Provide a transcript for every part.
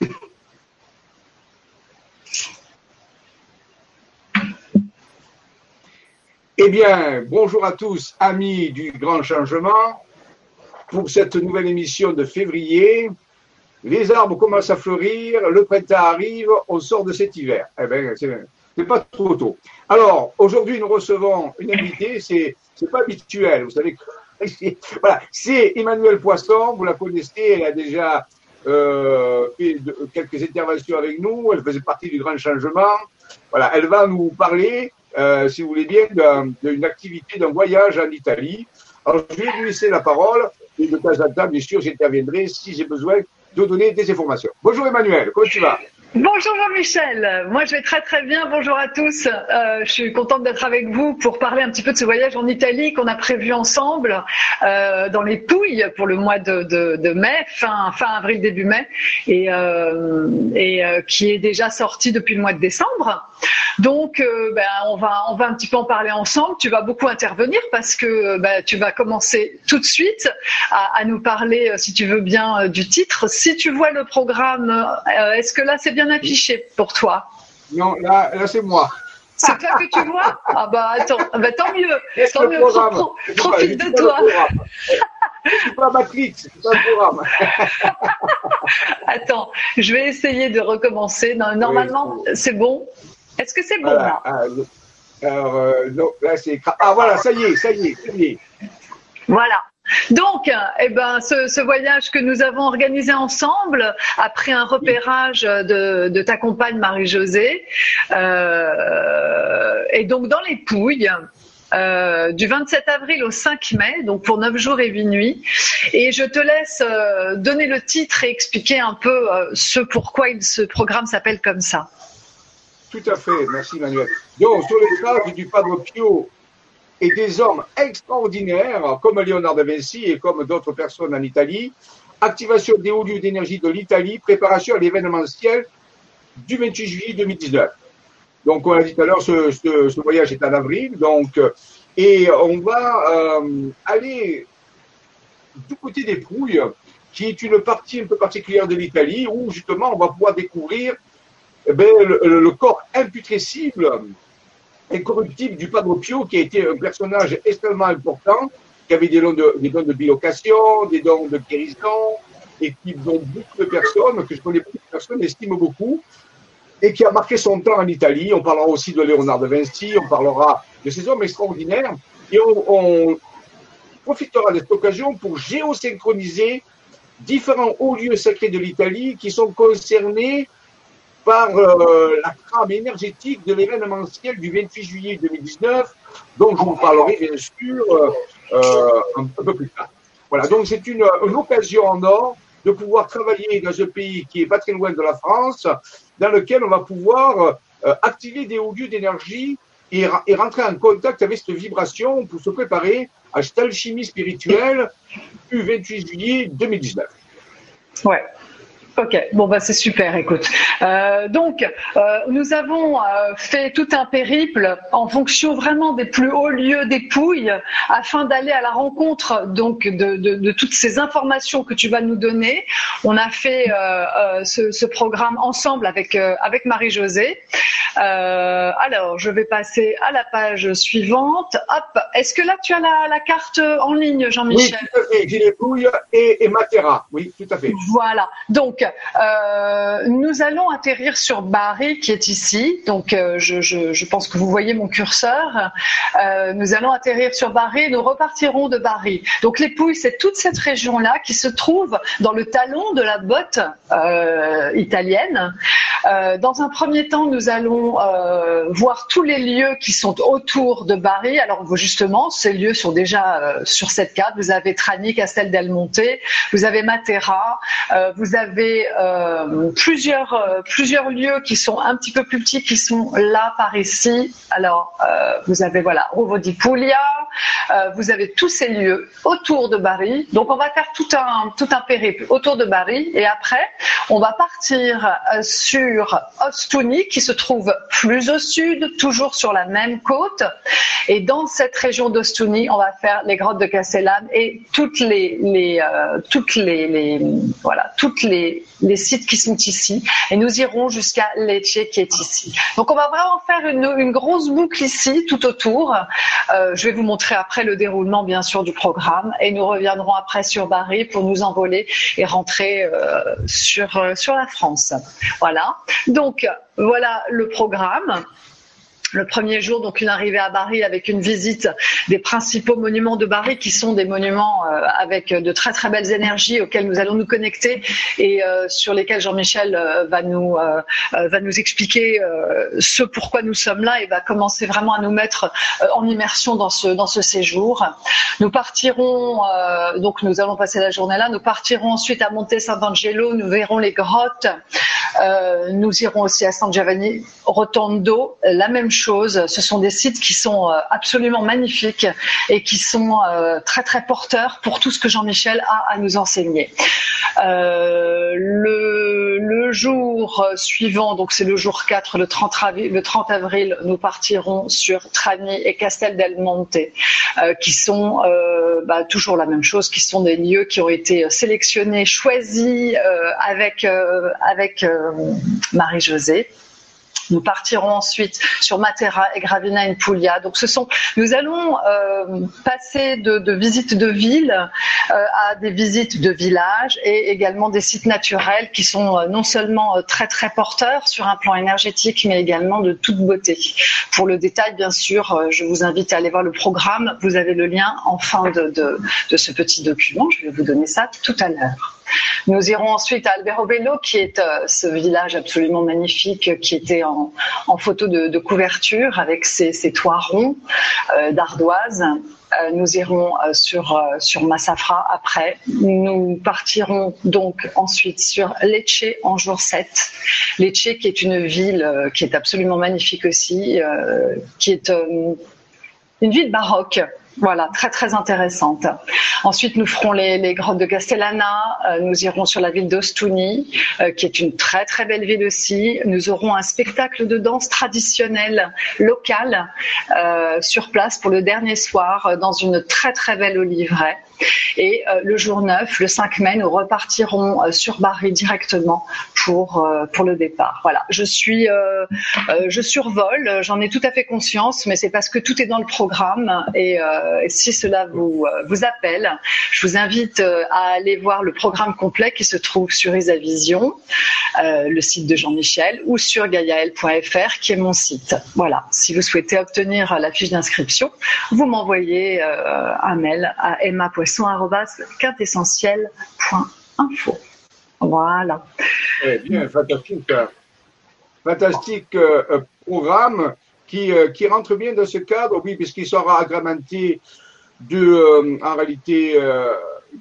Eh bien, bonjour à tous, amis du Grand Changement, pour cette nouvelle émission de février. Les arbres commencent à fleurir, le printemps arrive, on sort de cet hiver. Eh bien, c'est pas trop tôt. Alors, aujourd'hui, nous recevons une invitée, c'est pas habituel, vous savez. Voilà, c'est Emmanuel Poisson, vous la connaissez, elle a déjà euh, fait quelques interventions avec nous, elle faisait partie du Grand Changement. Voilà, elle va nous parler euh, si vous voulez bien, d'une activité, d'un voyage en Italie. Alors, je vais lui laisser la parole et de temps en temps, bien sûr, j'interviendrai si j'ai besoin de donner des informations. Bonjour Emmanuel, comment tu vas? Bonjour Jean-Michel, moi je vais très très bien, bonjour à tous. Euh, je suis contente d'être avec vous pour parler un petit peu de ce voyage en Italie qu'on a prévu ensemble euh, dans les Pouilles pour le mois de, mai, fin, avril, début mai, et, et euh, qui est déjà sorti depuis le mois de décembre. Donc euh, ben, on, va, on va un petit peu en parler ensemble, tu vas beaucoup intervenir parce que ben, tu vas commencer tout de suite à, à nous parler, si tu veux bien, du titre. Si tu vois le programme, est-ce que là c'est bien affiché pour toi? Non, là, là c'est moi. C'est toi que tu vois? Ah bah attends, bah, tant mieux. Tant mieux. profite de toi. C'est pas Matrix, c'est pas le programme. Attends, je vais essayer de recommencer. normalement, c'est bon? Est-ce que c'est bon là? Ah, Alors, euh, non, là c'est. Ah voilà, ça y est, ça y est, ça y est. Voilà. Donc, eh ben, ce, voyage que nous avons organisé ensemble, après un repérage de, de ta compagne Marie-Josée, euh, et donc dans les Pouilles, euh, du 27 avril au 5 mai, donc pour 9 jours et 8 nuits. Et je te laisse euh, donner le titre et expliquer un peu euh, ce pourquoi ce programme s'appelle comme ça. Tout à fait, merci Manuel. Donc, sur les traces du Padre Pio et des hommes extraordinaires comme Léonard de Vinci et comme d'autres personnes en Italie. Activation des hauts lieux d'énergie de l'Italie, préparation à l'événementiel du 28 juillet 2019. Donc, on a dit tout à l'heure, ce, ce, voyage est en avril. Donc, et on va euh, aller du côté des Pouilles, qui est une partie un peu particulière de l'Italie, où justement on va pouvoir découvrir eh bien, le, corps imputrescible incorruptible du Padre Pio, qui a été un personnage extrêmement important, qui avait des dons de, des bilocation, des dons de guérison, et qui, dont beaucoup de personnes, que je connais beaucoup de personnes, estiment beaucoup, et qui a marqué son temps en Italie. On parlera aussi de Léonard de Vinci, on parlera de ces hommes extraordinaires, et on, on profitera de cette occasion pour géosynchroniser différents hauts lieux sacrés de l'Italie qui sont concernés par euh, la trame énergétique de l'événementiel du 28 juillet 2019, dont je vous parlerai bien sûr euh, euh, un, peu plus tard. Voilà, donc c'est une, occasion en or de pouvoir travailler dans un pays qui est pas très loin de la France, dans lequel on va pouvoir activer des hauts lieux d'énergie et, et, rentrer en contact avec cette vibration pour se préparer à cette alchimie spirituelle du 28 juillet 2019. Ouais. Ok, bon bah c'est super. Écoute, euh, donc euh, nous avons euh, fait tout un périple en fonction vraiment des plus hauts lieux des Pouilles, afin d'aller à la rencontre donc de, de, de, toutes ces informations que tu vas nous donner. On a fait ce, ce, programme ensemble avec avec Marie-Josée. alors je vais passer à la page suivante. Hop, est-ce que là tu as la, la carte en ligne, Jean-Michel? Oui, tout à fait. J'ai les Pouilles et, et Matera. Oui, tout à fait. Voilà. Donc euh, nous allons atterrir sur Bari, qui est ici. Donc, euh, je, pense que vous voyez mon curseur. Euh, nous allons atterrir sur Bari. Nous repartirons de Bari. Donc, les Pouilles, c'est toute cette région-là qui se trouve dans le talon de la botte italienne. Dans un premier temps, nous allons voir tous les lieux qui sont autour de Bari. Alors, justement, ces lieux sont déjà sur cette carte. Vous avez Trani, Castel del Monte, vous avez Matera, vous avez euh, plusieurs, euh, plusieurs lieux qui sont un petit peu plus petits qui sont là par ici. Alors, euh, vous avez voilà, Rovo di Puglia, vous avez tous ces lieux autour de Bari. Donc, on va faire tout un, tout un périple autour de Bari et après, On va partir sur Ostuni qui se trouve plus au sud, toujours sur la même côte. Et dans cette région d'Ostuni, on va faire les grottes de Castellane et toutes les, les toutes les, voilà toutes les, les sites qui sont ici. Et nous irons jusqu'à Lecce qui est ici. Donc on va vraiment faire une, une grosse boucle ici tout autour. Euh, je vais vous montrer après le déroulement bien sûr du programme et nous reviendrons après sur Bari pour nous envoler et rentrer euh, sur euh, sur la France. Voilà. Donc voilà le programme le premier jour, donc une arrivée à Bari avec une visite des principaux monuments de Bari qui sont des monuments euh, avec de très très belles énergies auxquelles nous allons nous connecter et euh, sur lesquels Jean-Michel euh, va nous va nous expliquer ce pourquoi nous sommes là et va commencer vraiment à nous mettre en immersion dans ce dans ce séjour. Nous partirons donc nous allons passer la journée là. Nous partirons ensuite à Monte Sant'Angelo. Nous verrons les grottes. nous irons aussi à San Giovanni Rotondo. La même chose ce sont des sites qui sont euh, absolument magnifiques et qui sont euh, très très porteurs pour tout ce que Jean-Michel a à nous enseigner. Euh, le, jour suivant, donc c'est le jour 4, le 30, avril, le 30 avril, nous partirons sur Trani et Castel del Monte, qui sont bah, toujours la même chose, qui sont des lieux qui ont été sélectionnés, choisis avec, avec Marie-Josée. Nous partirons ensuite sur Matera et Gravina in Puglia. Donc, ce sont, nous allons euh, passer de, de, visites de villes euh, à des visites de villages et également des sites naturels qui sont euh, non seulement euh, très très porteurs sur un plan énergétique, mais également de toute beauté. Pour le détail, bien sûr, euh, je vous invite à aller voir le programme. Vous avez le lien en fin de, de, de ce petit document. Je vais vous donner ça tout à l'heure. Nous irons ensuite à Alberobello, qui est euh, ce village absolument magnifique qui était en, photo de, couverture avec ses, toits ronds euh, d'ardoise. Euh, nous irons sur, sur Massafra après. Nous partirons donc ensuite sur Lecce en jour 7. Lecce qui est une ville qui est absolument magnifique aussi, qui est une ville baroque voilà, très très intéressante. Ensuite, nous ferons les, les grottes de Castellana. Euh, nous irons sur la ville d'Ostuni, euh, qui est une très très belle ville aussi. Nous aurons un spectacle de danse traditionnelle locale euh, sur place pour le dernier soir euh, dans une très très belle oliveraie. Et euh, le jour 9, le 5 mai, nous repartirons euh, sur Bari directement pour pour le départ. Voilà, je suis je survole, j'en ai tout à fait conscience, mais c'est parce que tout est dans le programme et euh, si cela vous, euh, vous appelle, je vous invite euh, à aller voir le programme complet qui se trouve sur Isavision, le site de Jean-Michel, ou sur gaiael.fr qui est mon site. Voilà, si vous souhaitez obtenir la fiche d'inscription, vous m'envoyez un mail à emmapoisson.quintessentiel.info. Voilà. Eh bien, fantastique. Fantastique programme qui, euh, qui rentre bien dans ce cadre, oui, puisqu'il sera agrémenté de, euh, en réalité, euh,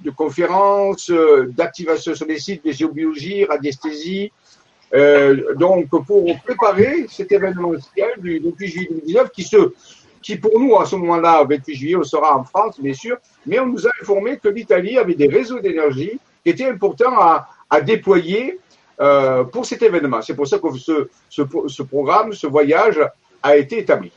de conférences, d'activation sur les sites de géobiologie, radiesthésie. donc, pour préparer cet événementiel du 28 juillet 2019, qui, se, qui pour nous, à ce moment-là, 28 juillet, on sera en France, bien sûr, mais on nous a informé que l'Italie avait des réseaux d'énergie qui étaient importants à, à déployer euh, pour cet événement. C'est pour ça que ce, ce, ce programme, ce voyage a été établi.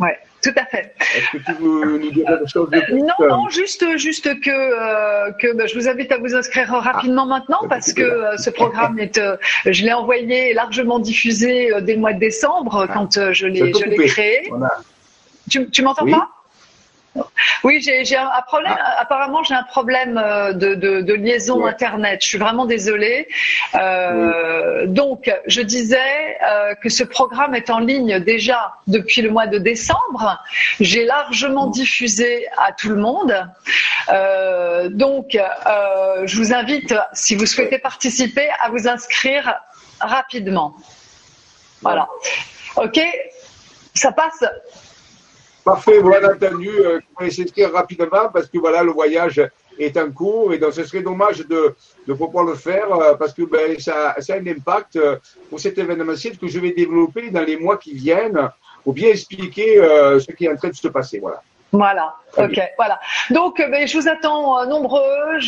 Oui, tout à fait. Est-ce que tu veux nous dire quelque chose de plus Non, non, juste, juste que, euh, que bah, je vous invite à vous inscrire rapidement ah, maintenant parce que euh, ce programme est, euh, je l'ai envoyé largement diffusé dès le mois de décembre ah, quand je l'ai, je l'ai créé. Voilà. Tu, tu m'entends oui. pas? Oui, j'ai un problème. Ah. Apparemment, j'ai un problème euh, de, de, de liaison ouais. internet. Je suis vraiment désolée. Euh, oui. Donc, je disais euh, que ce programme est en ligne déjà depuis le mois de décembre. J'ai largement diffusé à tout le monde. Euh, donc, je vous invite, si vous souhaitez participer, à vous inscrire rapidement. Voilà. Ok? Ça passe? Parfait, voilà entendu. Euh, vais s'inscrire rapidement parce que voilà, le voyage est en cours et donc ce serait dommage de ne pas le faire euh, parce que ben, ça, ça, a un impact euh, pour cet événementiel que je vais développer dans les mois qui viennent pour bien expliquer euh, ce qui est en train de se passer. Voilà. Voilà, ok, voilà. Donc, euh, ben, je vous attends euh, nombreux,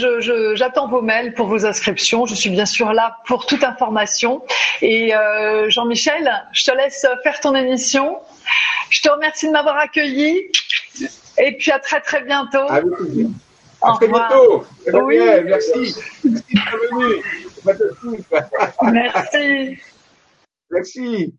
j'attends vos mails pour vos inscriptions. Je suis bien sûr là pour toute information. Et euh, Jean-Michel, je te laisse faire ton émission. Je te remercie de m'avoir accueilli. Et puis à très très bientôt. À très bientôt. Oui. Merci. Merci Merci. Merci.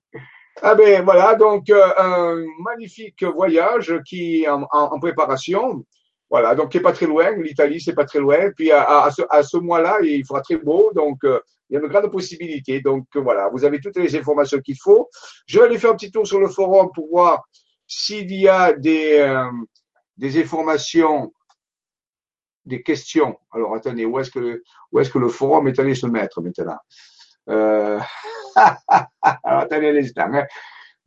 Ah ben voilà, donc euh, un magnifique voyage qui est en, préparation. Voilà, donc qui n'est pas très loin. L'Italie, c'est pas très loin. Puis à, ce, mois-là, il fera très beau, donc euh, il y a une grande possibilité. Donc voilà, vous avez toutes les informations qu'il faut. Je vais aller faire un petit tour sur le forum pour voir s'il y a des, euh, des informations, des questions. Alors attendez, où est-ce que où est-ce que le forum est allé se mettre maintenant? Euh, alors, attendez l'instant. Hein.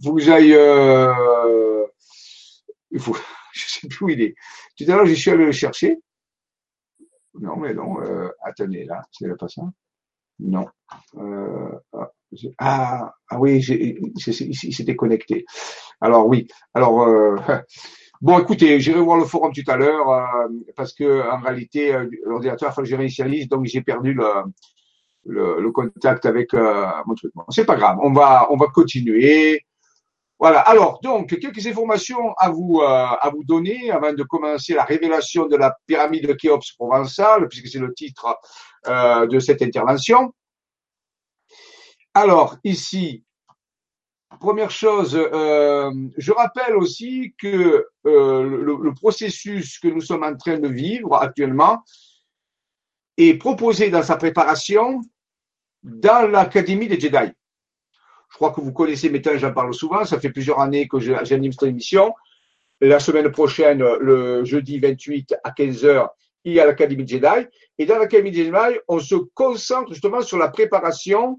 Vous aillez. Euh... Il faut... Je sais plus où il est. Tout à l'heure, je suis allé le chercher. Non, mais non. Euh... Attendez, là. C'est pas ça Non. Euh... Ah, ah, ah oui, il s'était connecté. Alors oui. Alors. Euh... Bon, écoutez, j'irai voir le forum tout à l'heure euh, parce que en réalité, euh, l'ordinateur, il faut que je réinitialise, donc j'ai perdu le, le, contact avec euh, mon truc. c'est pas grave, on va, on va continuer. Voilà. Alors, donc, quelques informations à vous, euh, à vous donner avant de commencer la révélation de la pyramide de Khéops provençale, puisque c'est le titre euh, de cette intervention. Alors, ici, première chose, je rappelle aussi que le, processus que nous sommes en train de vivre actuellement est proposé dans sa préparation dans l'Académie des Jedi. Je crois que vous connaissez mes j'en parle souvent. Ça fait plusieurs années que j'anime cette émission. La semaine prochaine, le jeudi 28 à 15h, il y a l'Académie Jedi. Et dans l'Académie Jedi, on se concentre justement sur la préparation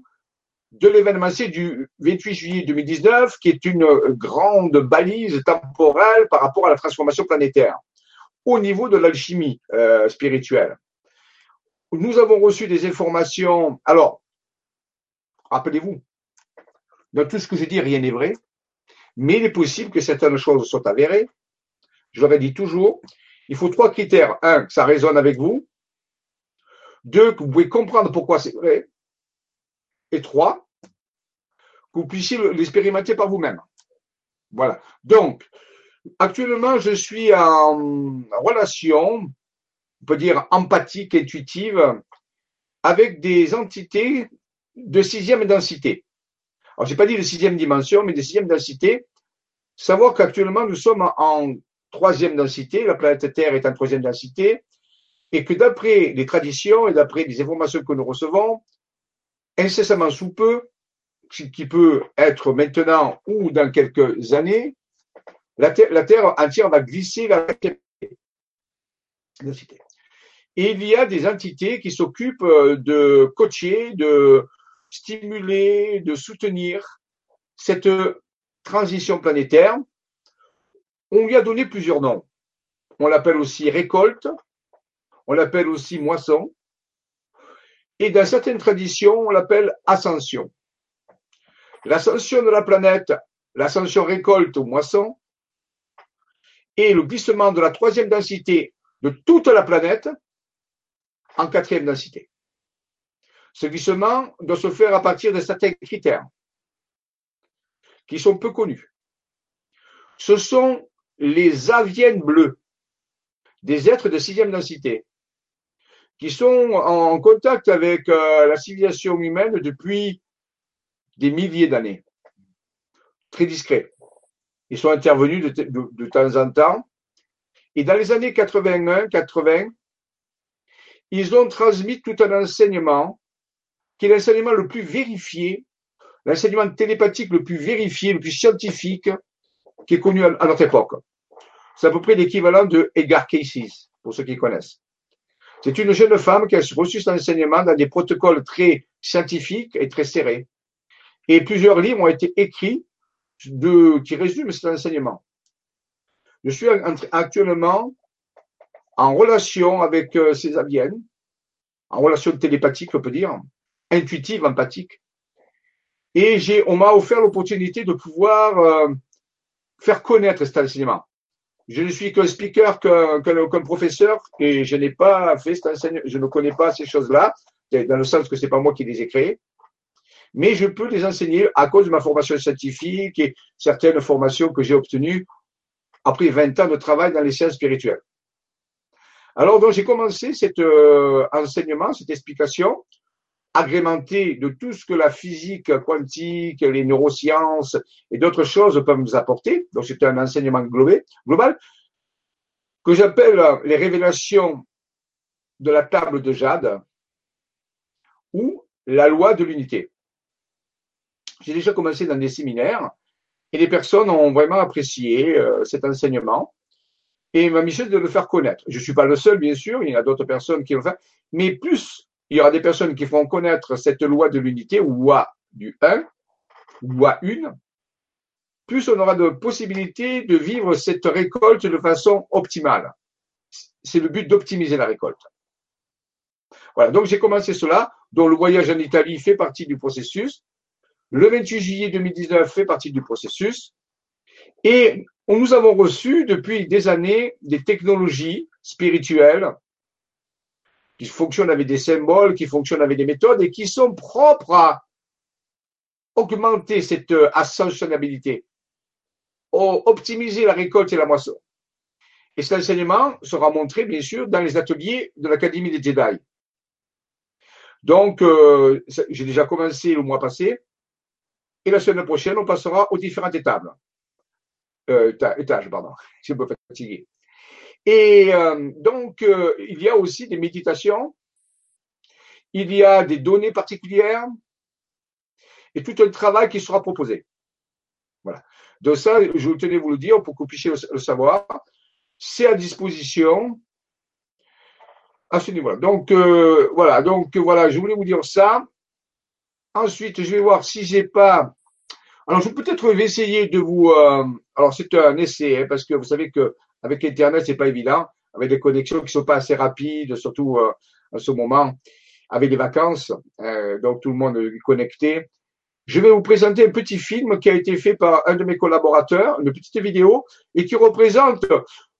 de l'événementiel du 28 juillet 2019, qui est une grande balise temporelle par rapport à la transformation planétaire au niveau de l'alchimie euh, spirituelle. Nous avons reçu des informations. Alors, Rappelez-vous, dans tout ce que je dis, rien n'est vrai, mais il est possible que certaines choses soient avérées. Je l'aurais dit toujours, il faut trois critères. Un, que ça résonne avec vous. Deux, que vous pouvez comprendre pourquoi c'est vrai. Et trois, que vous puissiez l'expérimenter par vous-même. Voilà. Donc, actuellement, je suis en relation, on peut dire empathique, intuitive, avec des entités de sixième densité. Alors, je n'ai pas dit de sixième dimension, mais de sixième densité. Savoir qu'actuellement, nous sommes en troisième densité, la planète Terre est en troisième densité, et que d'après les traditions et d'après les informations que nous recevons, incessamment sous peu, qui peut être maintenant ou dans quelques années, la Terre, la terre entière va glisser vers la densité. Et il y a des entités qui s'occupent de coacher, de, stimuler, de soutenir cette transition planétaire. On lui a donné plusieurs noms. On l'appelle aussi récolte, on l'appelle aussi moisson, et dans certaines traditions, on l'appelle ascension. L'ascension de la planète, l'ascension récolte ou moisson, et le glissement de la troisième densité de toute la planète en quatrième densité. Ce glissement doit se faire à partir de certains critères qui sont peu connus. Ce sont les aviennes bleues, des êtres de sixième densité, qui sont en contact avec euh, la civilisation humaine depuis des milliers d'années. Très discrets. Ils sont intervenus de, de, temps en temps. Et dans les années 81-80, ils ont transmis tout un enseignement qui est l'enseignement le plus vérifié, l'enseignement télépathique le plus vérifié, le plus scientifique qui est connu à, notre époque. C'est à peu près l'équivalent de Edgar Cayce, pour ceux qui connaissent. C'est une jeune femme qui a reçu cet enseignement dans des protocoles très scientifiques et très serrés. Et plusieurs livres ont été écrits de, qui résument cet enseignement. Je suis actuellement en relation avec euh, ces aviennes, en relation télépathique, on peut dire, intuitive, empathique. Et j'ai, on m'a offert l'opportunité de pouvoir euh, faire connaître cet enseignement. Je ne suis qu'un speaker, qu'un professeur, et je n'ai pas fait cet enseignement, je ne connais pas ces choses-là, dans le sens que c'est pas moi qui les ai créées. Mais je peux les enseigner à cause de ma formation scientifique et certaines formations que j'ai obtenues après 20 ans de travail dans les sciences spirituelles. Alors, donc, j'ai commencé cet euh, enseignement, cette explication, agrémentée de tout ce que la physique quantique, les neurosciences et d'autres choses peuvent nous apporter. Donc, c'est un enseignement global, global que j'appelle les révélations de la table de Jade ou la loi de l'unité. J'ai déjà commencé dans des séminaires et les personnes ont vraiment apprécié euh, cet enseignement. Et ma mission est de le faire connaître. Je ne suis pas le seul, bien sûr, il y a d'autres personnes qui le font. Mais plus il y aura des personnes qui feront connaître cette loi de l'unité, ou loi du 1, ou loi 1, plus on aura de possibilités de vivre cette récolte de façon optimale. C'est le but d'optimiser la récolte. Voilà, donc j'ai commencé cela, dont le voyage en Italie fait partie du processus. Le 28 juillet 2019 fait partie du processus. Et nous avons reçu depuis des années des technologies spirituelles qui fonctionnent avec des symboles, qui fonctionnent avec des méthodes et qui sont propres à augmenter cette ascensionnabilité, optimiser la récolte et la moisson. Et cet enseignement sera montré, bien sûr, dans les ateliers de l'Académie des Jedi. Donc, euh, j'ai déjà commencé le mois passé. Et la semaine prochaine, on passera aux différentes étapes. Euh, étages, pardon. Je suis un peu fatigué. Et euh, donc, euh, il y a aussi des méditations, il y a des données particulières et tout un travail qui sera proposé. Voilà. Donc ça, je tenais vous le dire pour que vous puissiez le savoir. C'est à disposition à ce niveau-là. Donc euh, voilà, donc voilà, je voulais vous dire ça. Ensuite, je vais voir si j'ai pas. Alors, je peut-être vais essayer de vous. Alors, c'est un essai hein, parce que vous savez que avec Internet, c'est pas évident, avec des connexions qui sont pas assez rapides, surtout euh, à ce moment, avec les vacances, donc tout le monde est connecté. Je vais vous présenter un petit film qui a été fait par un de mes collaborateurs, une petite vidéo, et qui représente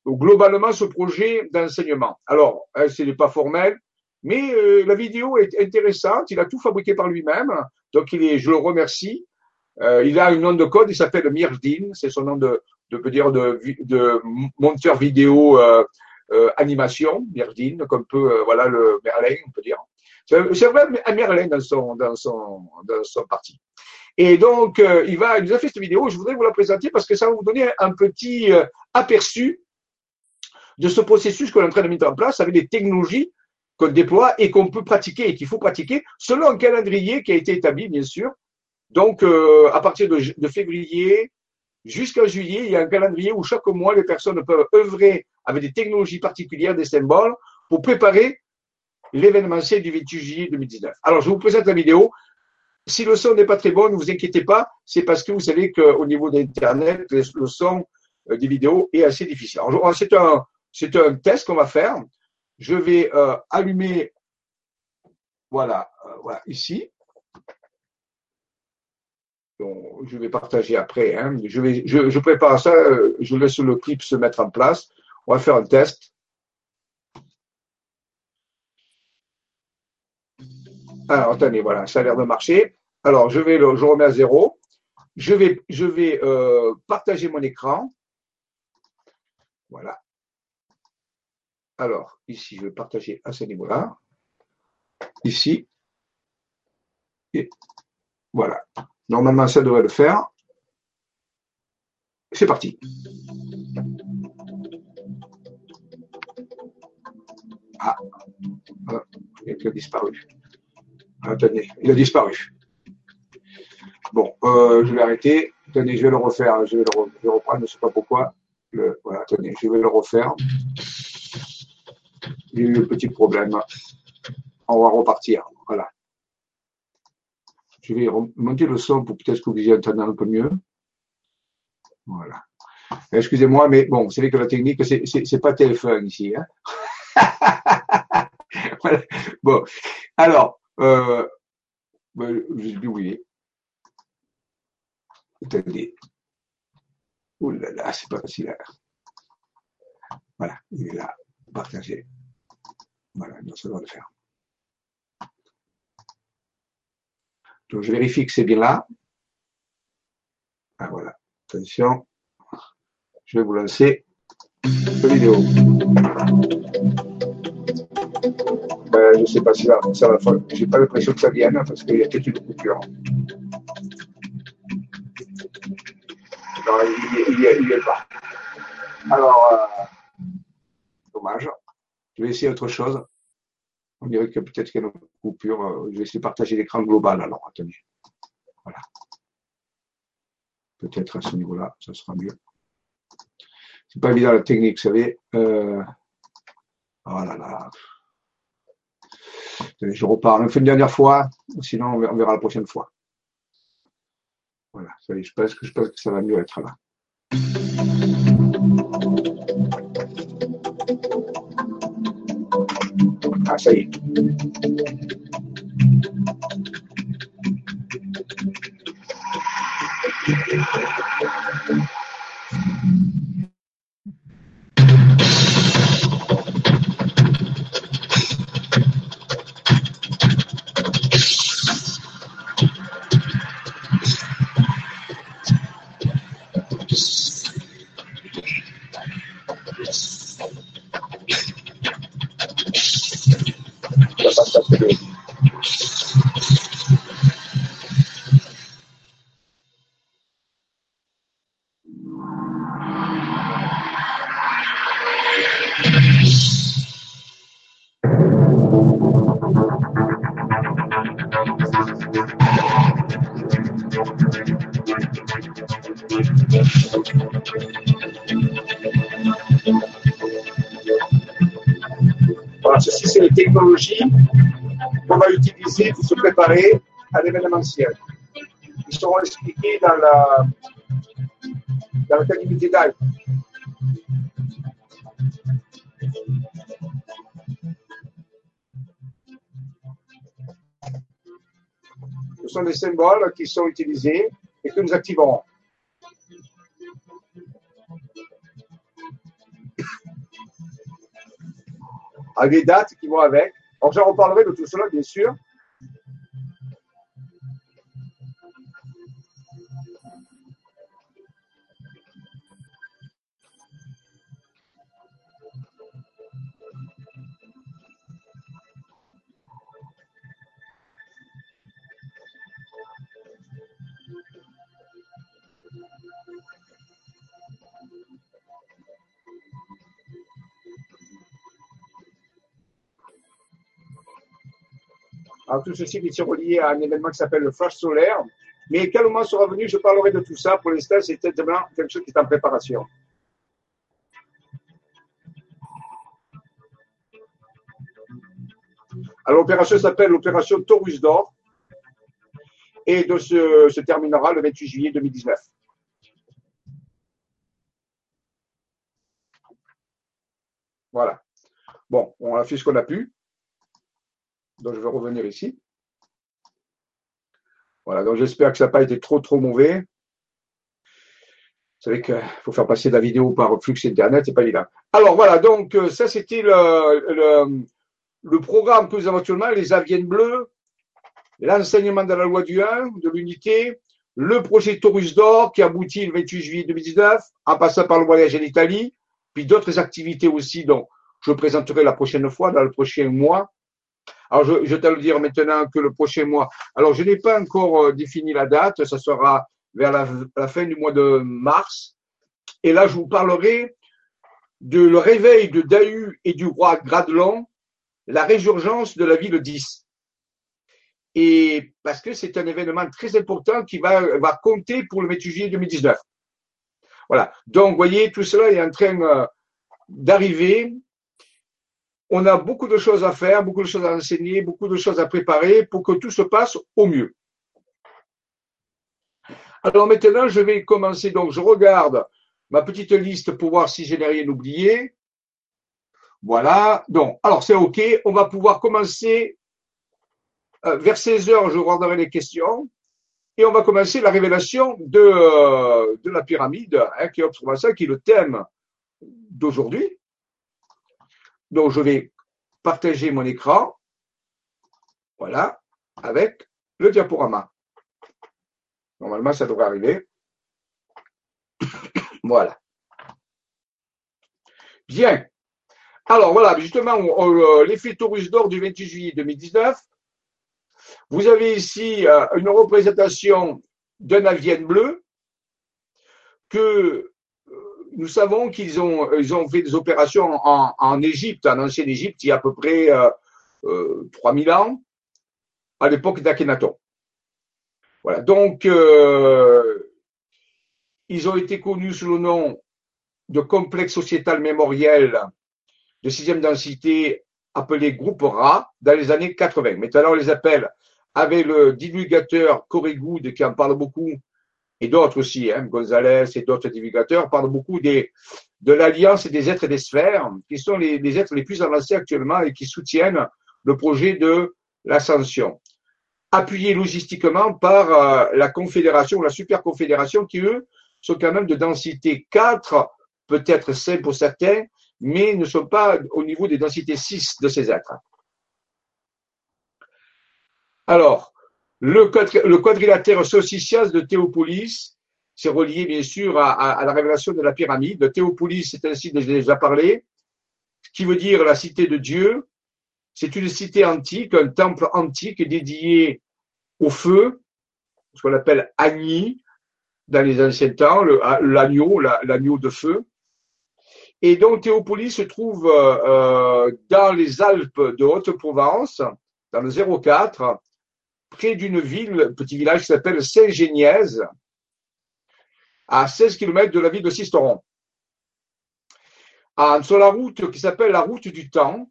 globalement ce projet d'enseignement. Alors, hein, ce n'est pas formel, mais euh, la vidéo est intéressante. Il a tout fabriqué par lui-même, donc il est, je le remercie. Euh, il a un nom de code, il s'appelle Mirdin, c'est son nom de, de dire de, de monteur vidéo euh, euh animation, Mirdin, comme peut voilà le Merlin, on peut dire. C'est vrai un Merlin dans son dans son dans son parti. Et donc il va, il nous a fait cette vidéo. Je voudrais vous la présenter parce que ça va vous donner un petit aperçu de ce processus qu'on est en train de mettre en place avec des technologies qu'on déploie et qu'on peut pratiquer et qu'il faut pratiquer selon un calendrier qui a été établi, bien sûr. Donc, euh, à partir de février jusqu'à juillet, il y a un calendrier où chaque mois, les personnes peuvent œuvrer avec des technologies particulières, des symboles, pour préparer l'événementiel du 28 juillet 2019. Alors, je vous présente la vidéo. Si le son n'est pas très bon, ne vous inquiétez pas, c'est parce que vous savez qu'au niveau d'Internet, le son euh, des vidéos est assez difficile. Alors, c'est un, un test qu'on va faire. Je vais euh, allumer, voilà, euh, voilà, ici. Je vais partager après. Hein. Je, prépare ça, euh, je laisse le clip se mettre en place. On va faire un test. Alors, attendez, voilà, ça a l'air de marcher. Alors, je remets à zéro. Je vais, je vais partager mon écran. Voilà. Alors, ici, je vais partager à ce niveau-là. Ici. Et voilà. Normalement, ça devrait le faire. C'est parti. Ah, il a disparu. Attendez, il a disparu. Bon, euh, je vais arrêter. Attendez, je vais le refaire. Je vais le, reprendre, je ne sais pas pourquoi. voilà, attendez, je vais le refaire a eu un petit problème. On va repartir. Voilà. Je vais monter le son pour peut-être que vous ayez entendre un peu mieux? Voilà. Excusez-moi, mais bon, vous savez que la technique, c'est, pas TF1 ici. Hein Bon, alors, euh, ben, j'ai oublié. Attendez. Ouh là là, c'est pas facile. Hein. Voilà, il est là, partagé. Voilà, ça doit le faire. Donc, je vérifie que c'est bien là. Ah, voilà. Attention. Je vais vous lancer la vidéo. Ben, je ne sais pas si ça, ça va. J'ai pas l'impression que ça vienne parce qu'il y a peut-être une coupure. Non, il n'y est, pas. Alors, euh, dommage. Je vais essayer autre chose. On dirait que peut-être qu'il y a une coupure. Euh, je vais essayer de partager l'écran global. Alors, attendez. Voilà. Peut-être à ce niveau-là, ça sera mieux. C'est pas évident la technique, vous savez. Euh... Oh là là. Je repars. On fait une dernière fois, sinon on verra la prochaine fois. Voilà, je pense que je pense que ça va mieux être là. Ah, ça y est. Gracias. Technologies qu'on va utiliser pour se préparer à l'événementiel. Ils seront expliqués dans la, dans l'activité d'AI. Ce sont des symboles qui sont utilisés et que nous activerons. Avec des dates qui vont avec. Alors, j'en reparlerai de tout cela, bien sûr. Alors, tout ceci est relié à un événement qui s'appelle le flash solaire. Mais quel moment sera venu, je parlerai de tout ça. Pour l'instant, c'est peut-être quelque chose qui est en préparation. L'opération s'appelle l'opération Taurus d'or et se terminera le 28 juillet 2019. Voilà. Bon, on a fait ce qu'on a pu. Donc, je vais revenir ici. Voilà, donc j'espère que ça n'a pas été trop, trop mauvais. Vous savez qu'il faut faire passer la vidéo par flux Internet, c'est pas évident. Alors voilà, donc euh, ça c'était le, le, programme que nous avons actuellement, les aviennes bleues, l'enseignement de la loi du 1, de l'unité, le projet Taurus d'Or qui aboutit le 28 juillet 2019, en passant par le voyage en Italie, puis d'autres activités aussi dont je présenterai la prochaine fois, dans le prochain mois. Alors, je, je vais te le dire maintenant que le prochain mois. Alors, je n'ai pas encore euh, défini la date. Ça sera vers la, fin du mois de mars. Et là, je vous parlerai de le réveil de Dahu et du roi Gradelon, la résurgence de la ville 10. Et parce que c'est un événement très important qui va, compter pour le 28 juillet 2019. Voilà. Donc, vous voyez, tout cela est en train euh, d'arriver on a beaucoup de choses à faire, beaucoup de choses à enseigner, beaucoup de choses à préparer pour que tout se passe au mieux. Alors maintenant, je vais commencer. Donc, je regarde ma petite liste pour voir si je n'ai rien oublié. Voilà. Donc, alors c'est OK. On va pouvoir commencer euh, vers 16 heures. Je regarderai les questions. Et on va commencer la révélation de, euh, de la pyramide, hein, qui est qui est le thème d'aujourd'hui. Donc, je vais partager mon écran. Voilà, avec le diaporama. Normalement, ça devrait arriver. Voilà. Bien. Alors voilà, justement, euh, l'effet Taurus d'or du 28 juillet 2019. Vous avez ici euh, une représentation d'un avienne bleu que nous savons qu'ils ont, ils ont fait des opérations en, Égypte, en ancienne Égypte, il y a à peu près 3000 ans, à l'époque d'Akhenaton. Voilà, donc ils ont été connus sous le nom de complexe sociétal mémoriel de sixième densité appelé groupe RA dans les années 80. Maintenant, on les appelle avec le divulgateur Corey Good qui en parle beaucoup et d'autres aussi, hein, Gonzalez et d'autres divulgateurs parlent beaucoup des, de l'alliance des êtres et des sphères, qui sont les, êtres les plus avancés actuellement et qui soutiennent le projet de l'ascension. Appuyés logistiquement par euh, la confédération, la super confédération, qui eux sont quand même de densité 4, peut-être 5 pour certains, mais ne sont pas au niveau des densités 6 de ces êtres. Alors, le, quadrilatère saucicias de Théopolis, c'est relié bien sûr à, la révélation de la pyramide. Théopolis, c'est j'ai déjà parlé, qui veut dire la cité de Dieu. C'est une cité antique, un temple antique dédié au feu, ce qu'on appelle Agni dans les anciens temps, l'agneau, l'agneau de feu. Et donc Théopolis se trouve euh, euh, dans les Alpes de Haute-Provence, dans le 04, près d'une ville, petit village qui s'appelle Saint-Génièse, à 16 km de la ville de Sisteron. Sur la route qui s'appelle la route du temps,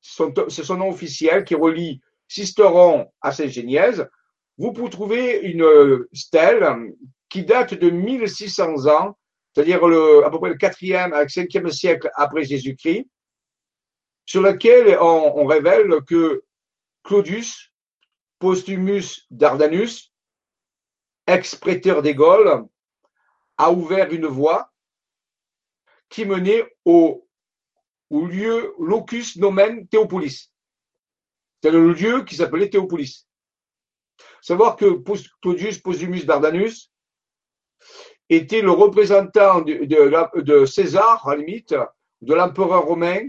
c'est son nom officiel qui relie Sisteron à Saint-Génièse, vous pouvez trouver une stèle qui date de 1600 ans c'est-à-dire à peu près le 4e à 5e siècle après Jésus-Christ, sur lequel on, révèle que Claudius Postumus Dardanus, ex-prêteur des Gaules, a ouvert une voie qui menait au, au lieu locus nomen Théopolis. C'est le lieu qui s'appelait Théopolis. Savoir que Claudius Postumus Dardanus était le représentant de, César, à la limite, de l'empereur romain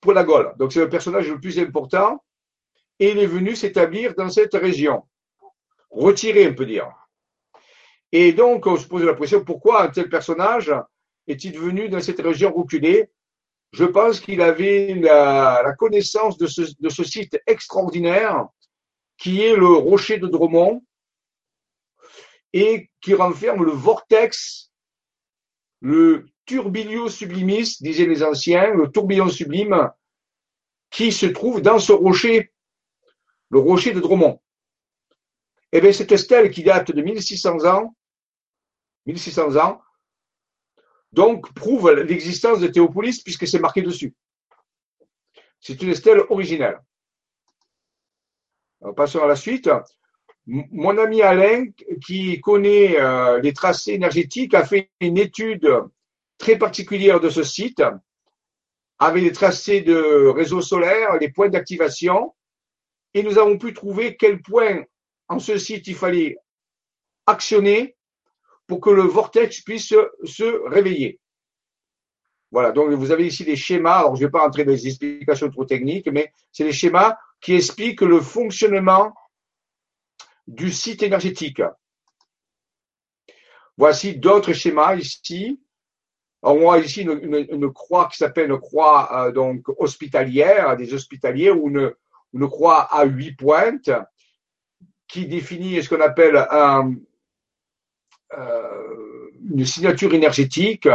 pour la Gaule. Donc c'est le personnage le plus important. Et il est venu s'établir dans cette région. Retiré, on peut dire. Et donc, on se pose la question, pourquoi un tel personnage est-il venu dans cette région reculée? Je pense qu'il avait la, connaissance de ce, site extraordinaire qui est le rocher de Dromont, et qui renferme le vortex, le turbilio sublimis, disaient les anciens, le tourbillon sublime, qui se trouve dans ce rocher, le rocher de Dromont. Eh bien, cette stèle qui date de 1600 ans, 1600 ans, donc prouve l'existence de Théopolis puisque c'est marqué dessus. C'est une stèle originelle. On passons à la suite mon ami Alain, qui connaît euh, les tracés énergétiques, a fait une étude très particulière de ce site, avec les tracés de réseau solaire, les points d'activation, et nous avons pu trouver quel point en ce site il fallait actionner pour que le vortex puisse se réveiller. Voilà, donc vous avez ici des schémas, alors je ne vais pas rentrer dans les explications trop techniques, mais c'est les schémas qui expliquent le fonctionnement du site énergétique. Voici d'autres schémas ici. On voit ici une, croix qui s'appelle une croix euh, donc hospitalière, des hospitaliers, ou une, une croix à huit pointes qui définit ce qu'on appelle euh, une signature énergétique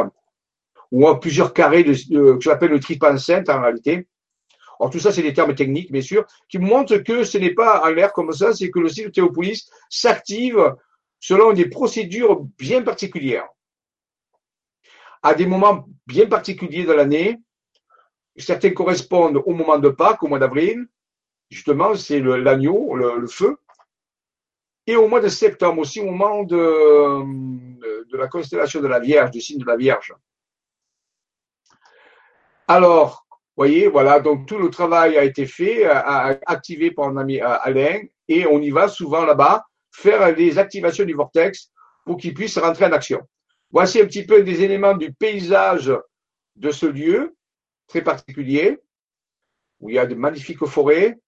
ou a plusieurs carrés de, de que j'appelle le tripencentre en réalité. Alors tout ça, c'est des termes techniques, bien sûr, qui montrent que ce n'est pas en l'air comme ça, c'est que le site Théopolis s'active selon des procédures bien particulières. À des moments bien particuliers de l'année, certains correspondent au moment de Pâques, au mois d'avril, justement, c'est l'agneau, le, feu, et au mois de septembre aussi, au moment de, la constellation de la Vierge, du signe de la Vierge. Alors, voyez, voilà, donc tout le travail a été fait, activé par mon ami Alain, et on y va souvent là-bas faire les activations du vortex pour qu'il puisse rentrer en action. Voici un petit peu des éléments du paysage de ce lieu très particulier, où il y a de magnifiques forêts.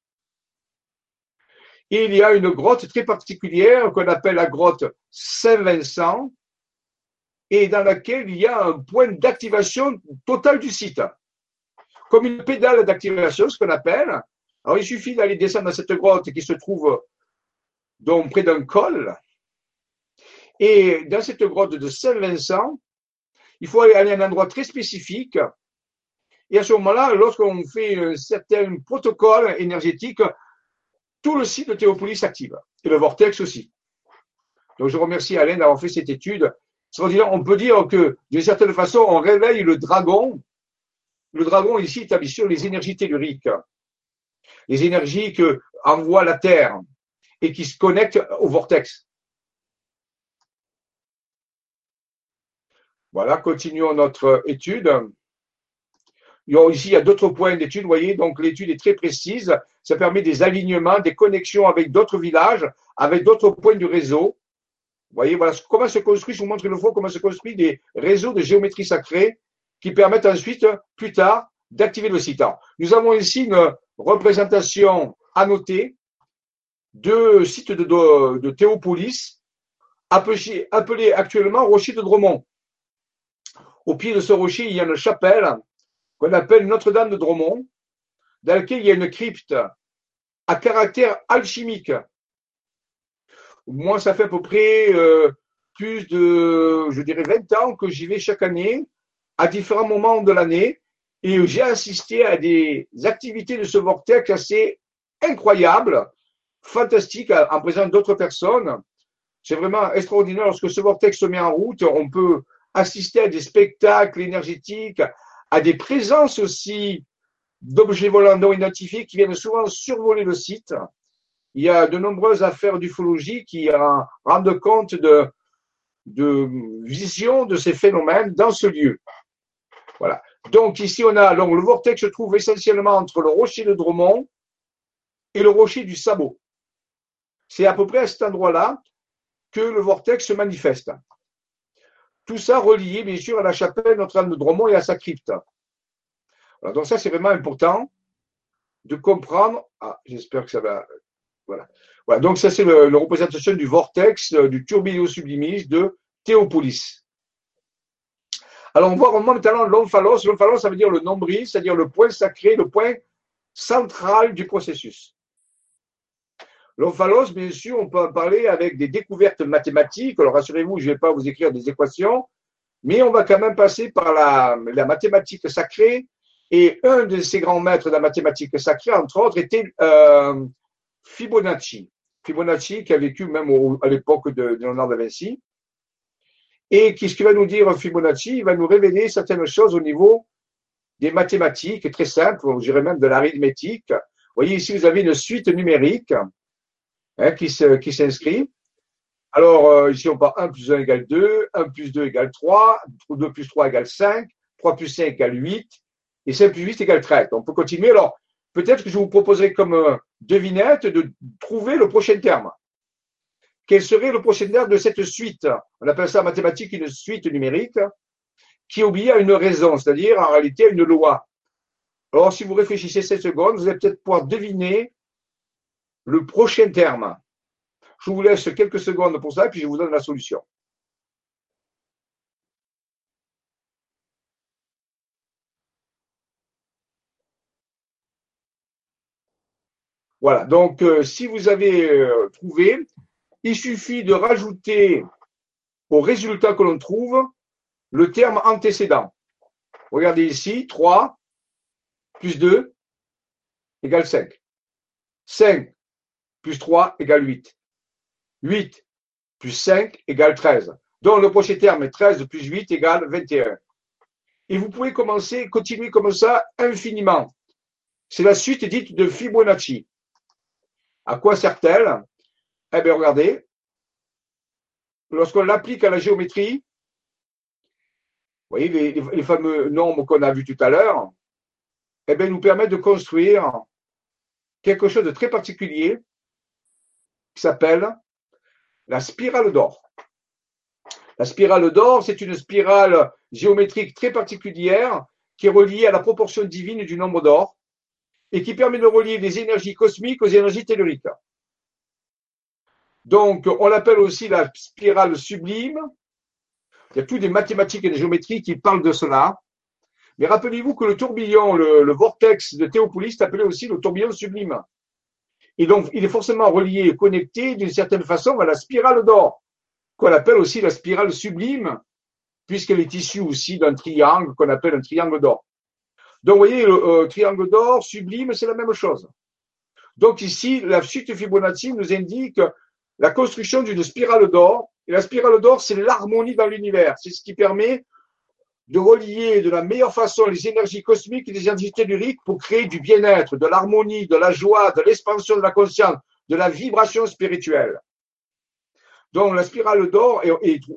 Il y a une grotte très particulière qu'on appelle la grotte Saint-Vincent, et dans laquelle il y a un point d'activation total du site. Comme une pédale d'activation, ce qu'on appelle. Alors, il suffit d'aller descendre dans cette grotte qui se trouve donc près d'un col. Et dans cette grotte de Saint-Vincent, il faut aller à un endroit très spécifique. Et à ce moment-là, lorsqu'on fait un certain protocole énergétique, tout le site de Théopolis s'active. Et le vortex aussi. Donc je remercie Alain d'avoir fait cette étude. On peut dire que, d'une certaine façon, on réveille le dragon. Le dragon ici établit sur les énergies telluriques, les énergies que envoie la Terre et qui se connectent au vortex. Voilà, continuons notre étude. Ici, il y a d'autres points d'étude, vous voyez, donc l'étude est très précise. Ça permet des alignements, des connexions avec d'autres villages, avec d'autres points du réseau. Vous voyez, voilà comment se construit, je vous montre une fois comment se construit des réseaux de géométrie sacrée qui permettent ensuite, plus tard, d'activer le site. Nous avons ici une représentation annotée de sites de, de, Théopolis, appelé, appelé actuellement Rocher de Dromont. Au pied de ce rocher, il y a une chapelle qu'on appelle Notre-Dame de Dromont, dans laquelle il y a une crypte à caractère alchimique. Moi, ça fait à peu près euh, plus de, je dirais, 20 ans que j'y vais chaque année, à différents moments de l'année, et j'ai assisté à des activités de ce vortex assez incroyables, fantastiques, en présence d'autres personnes. C'est vraiment extraordinaire. Lorsque ce vortex se met en route, on peut assister à des spectacles énergétiques, à des présences aussi d'objets volants non identifiés qui viennent souvent survoler le site. Il y a de nombreuses affaires d'ufologie qui rendent compte de, de vision de ces phénomènes dans ce lieu. Voilà. Donc ici on a donc le vortex se trouve essentiellement entre le rocher de Dromont et le rocher du Sabot. C'est à peu près à cet endroit-là que le vortex se manifeste. Tout ça relié, bien sûr, à la chapelle Notre-Dame de Dromont et à sa crypte. donc ça, c'est vraiment important de comprendre. Ah, j'espère que ça va. Voilà. voilà. Donc ça, c'est la représentation du vortex euh, du tourbillon sublimis de Théopolis. Alors, on voit maintenant l'omphalos. L'omphalos, ça veut dire le nombril, c'est-à-dire le point sacré, le point central du processus. L'omphalos, bien sûr, on peut en parler avec des découvertes mathématiques. Alors, rassurez-vous, je ne vais pas vous écrire des équations, mais on va quand même passer par la, mathématique sacrée. Et un de ces grands maîtres de la mathématique sacrée, entre autres, était euh, Fibonacci. Fibonacci, qui a vécu même à l'époque de, Léonard de Vinci. Et qu'est-ce qu'il va nous dire Fibonacci? Il va nous révéler certaines choses au niveau des mathématiques, très simples, je dirais même de l'arithmétique. Vous voyez ici, vous avez une suite numérique hein, qui s'inscrit. Alors, euh, ici, on part 1 plus 1 égale 2, 1 plus 2 égale 3, 2 plus 3 égale 5, 3 plus 5 égale 8, et 5 plus 8 égale 13. On peut continuer. Alors, peut-être que je vous proposerai comme euh, devinette de trouver le prochain terme. Quel serait le prochain terme de cette suite? On appelle ça en mathématiques une suite numérique qui obéit à une raison, c'est-à-dire en réalité à une loi. Alors, si vous réfléchissez 7 secondes, vous allez peut-être pouvoir deviner le prochain terme. Je vous laisse quelques secondes pour ça, puis je vous donne la solution. Voilà, donc euh, si vous avez euh, trouvé, il suffit de rajouter au résultat que l'on trouve le terme antécédent. Regardez ici, 3 plus 2 égale 5. 5 plus 3 égale 8. 8 plus 5 égale 13. Donc le prochain terme est 13 plus 8 égale 21. Et vous pouvez commencer, continuer comme ça infiniment. C'est la suite dite de Fibonacci. À quoi sert-elle? Eh bien, regardez. Lorsqu'on l'applique à la géométrie, vous voyez les, les fameux nombres qu'on a vus tout à l'heure, eh bien, nous permet de construire quelque chose de très particulier s'appelle la spirale d'or. La spirale d'or, c'est une spirale géométrique très particulière qui est reliée à la proportion divine du nombre d'or et qui permet de relier les énergies cosmiques aux énergies telluriques. Donc, on l'appelle aussi la spirale sublime. Il y a toutes des mathématiques et des géométries qui parlent de cela. Mais rappelez-vous que le tourbillon, le, vortex de Théopolis, est appelé aussi le tourbillon sublime. Et donc, il est forcément relié et connecté d'une certaine façon à la spirale d'or, qu'on appelle aussi la spirale sublime, puisqu'elle est issue aussi d'un triangle qu'on appelle un triangle d'or. Donc, vous voyez, le euh, triangle d'or sublime, c'est la même chose. Donc ici, la suite Fibonacci nous indique la construction d'une spirale d'or. Et la spirale d'or, c'est l'harmonie dans l'univers. C'est ce qui permet de relier de la meilleure façon les énergies cosmiques et les énergies telluriques pour créer du bien-être, de l'harmonie, de la joie, de l'expansion de la conscience, de la vibration spirituelle. Donc la spirale d'or,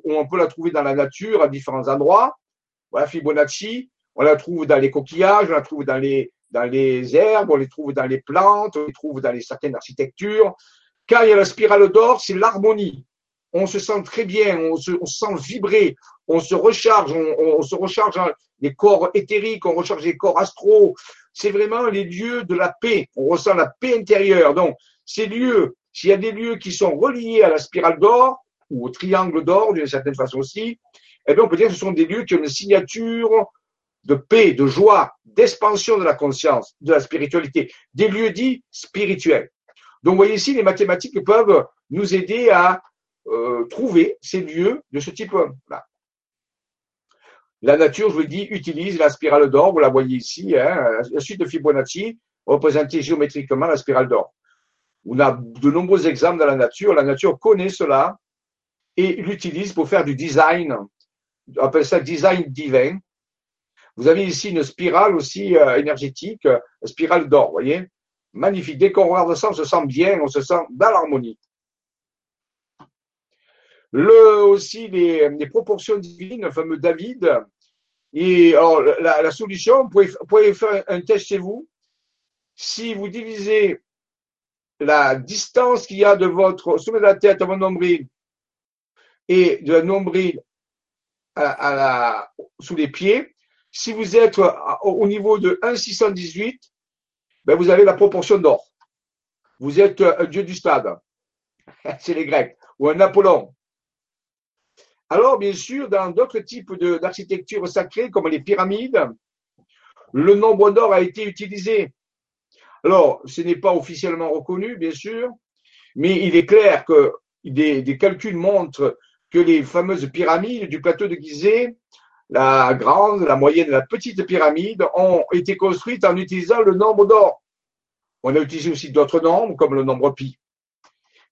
on peut la trouver dans la nature à différents endroits. Voilà, Fibonacci, on la trouve dans les coquillages, on la trouve dans les, herbes, on les trouve dans les plantes, on les trouve dans certaines architectures. Quand il y a la spirale d'or, c'est l'harmonie. On se sent très bien, on se, sent vibrer, on se recharge, on, se recharge les corps éthériques, on recharge les corps astraux. C'est vraiment les lieux de la paix. On ressent la paix intérieure. Donc, ces lieux, s'il y a des lieux qui sont reliés à la spirale d'or, ou au triangle d'or d'une certaine façon aussi, eh bien, on peut dire que ce sont des lieux qui ont une signature de paix, de joie, d'expansion de la conscience, de la spiritualité, des lieux dits spirituels. Donc, vous voyez ici, les mathématiques peuvent nous aider à euh, trouver ces lieux de ce type-là. La nature, je vous dis, utilise la spirale d'or, vous la voyez ici, hein, la suite de Fibonacci, représentée géométriquement la spirale d'or. On a de nombreux exemples dans la nature. La nature connaît cela et l'utilise pour faire du design. On appelle ça design divin. Vous avez ici une spirale aussi euh, énergétique, euh, spirale d'or, voyez Magnifique. Dès qu'on regarde ça, on se sent bien, on se sent dans l'harmonie. Le, aussi les, proportions divines, le fameux David. Et alors, la, solution, vous pouvez, faire un test chez vous. Si vous divisez la distance qu'il y a de votre sommet de la tête à votre nombril et de la nombril à, sous les pieds, si vous êtes au niveau de 1,618, ben vous avez la proportion d'or. Vous êtes un dieu du stade. C'est les Grecs. Ou un Apollon. Alors, bien sûr, dans d'autres types d'architecture sacrée, comme les pyramides, le nombre d'or a été utilisé. Alors, ce n'est pas officiellement reconnu, bien sûr, mais il est clair que des, calculs montrent que les fameuses pyramides du plateau de Gizeh la grande, la moyenne la petite pyramide ont été construites en utilisant le nombre d'or. On a utilisé aussi d'autres nombres, comme le nombre pi.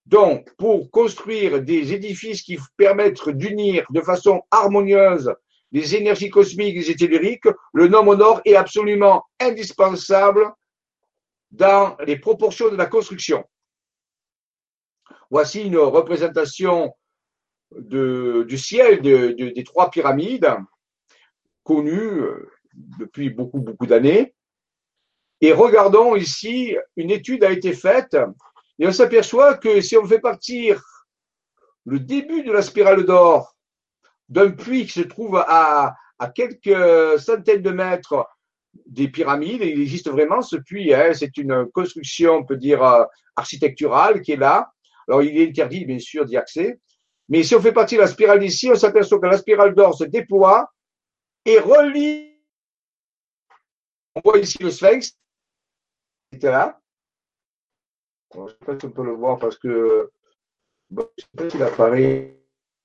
Donc, pour construire des édifices qui permettent d'unir de façon harmonieuse les énergies cosmiques et telluriques, le nombre d'or est absolument indispensable dans les proportions de la construction. Voici une représentation du ciel des trois pyramides connu euh, depuis beaucoup, beaucoup d'années. Et regardons ici, une étude a été faite et on s'aperçoit que si on fait partir le début de la spirale d'or d'un puits qui se trouve à, à, quelques centaines de mètres des pyramides, il existe vraiment ce puits, hein, c'est une construction, on peut dire, euh, architecturale qui est là. Alors il est interdit, bien sûr, d'y accéder. Mais si on fait partie de la spirale ici, on s'aperçoit que la spirale d'or se déploie et relie. On voit ici le sphinx. C'était là. Je ne sais pas si on peut le voir parce que. je ne sais pas s'il apparaît.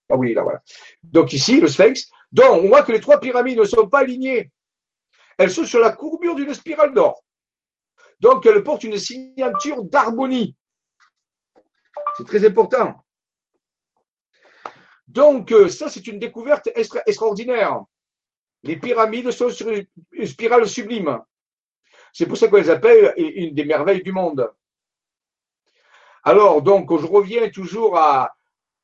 Ah oui, là, voilà. Donc ici, le sphinx. Donc, on voit que les trois pyramides ne sont pas alignées. Elles sont sur la courbure d'une spirale d'or. Donc, elles portent une signature d'harmonie. C'est très important. Donc, euh, ça, c'est une découverte extraordinaire. Les pyramides sont sur une spirale sublime. C'est pour ça qu'on les appelle une des merveilles du monde. Alors, donc, je reviens toujours à la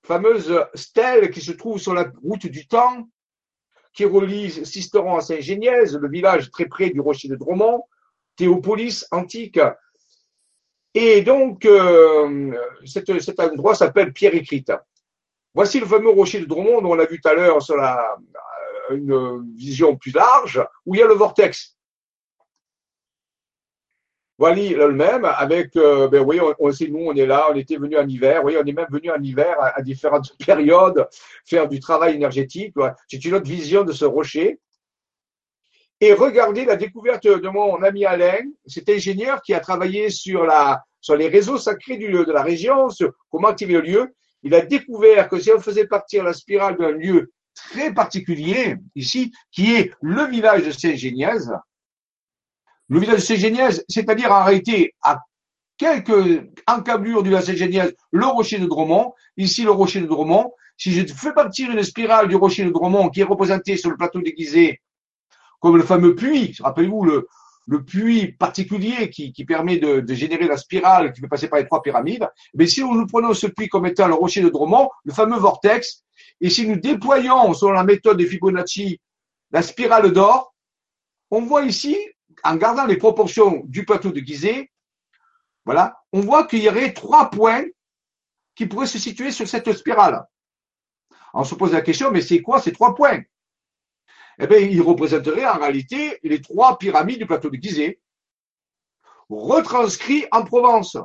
fameuse stèle qui se trouve sur la route du temps, qui relie Sisteron à Saint-Génièse, le village très près du rocher de Dromont. Théopolis antique. Et donc, euh, cet, endroit s'appelle Pierre écrite. Voici le fameux rocher de Dromont dont on l'a vu tout à l'heure sur la, une vision plus large, où il y a le vortex. Voilà le même, avec, euh, ben oui, on, sait, nous, on est là, on était venu en hiver, oui, on est même venu en hiver à, différentes périodes faire du travail énergétique. C'est une autre vision de ce rocher. Et regardez la découverte de mon ami Alain, cet ingénieur qui a travaillé sur, la, sur les réseaux sacrés du, de la région, sur comment activer le lieu. Il a découvert que si on faisait partir la spirale d'un lieu très particulier, ici, qui est le village de Saint-Géniaz, le village de Saint-Géniaz, c'est-à-dire réalité à quelques encablures du village de le rocher de Dromont, ici le rocher de Dromont, si je fais partir une spirale du rocher de Dromont qui est représentée sur le plateau déguisé comme le fameux puits, rappelez-vous le, puits particulier qui, permet de, de, générer la spirale qui fait passer par les trois pyramides, mais si nous prenons ce puits comme étant le rocher de Dromont, le fameux vortex, et si nous déployons, selon la méthode de Fibonacci, la spirale d'or, on voit ici, en gardant les proportions du plateau de Gizeh, voilà, on voit qu'il y aurait trois points qui pourraient se situer sur cette spirale. On se pose la question, mais c'est quoi ces trois points? Eh bien, il représenterait en réalité les trois pyramides du plateau de Gizeh, retranscrits en Provence.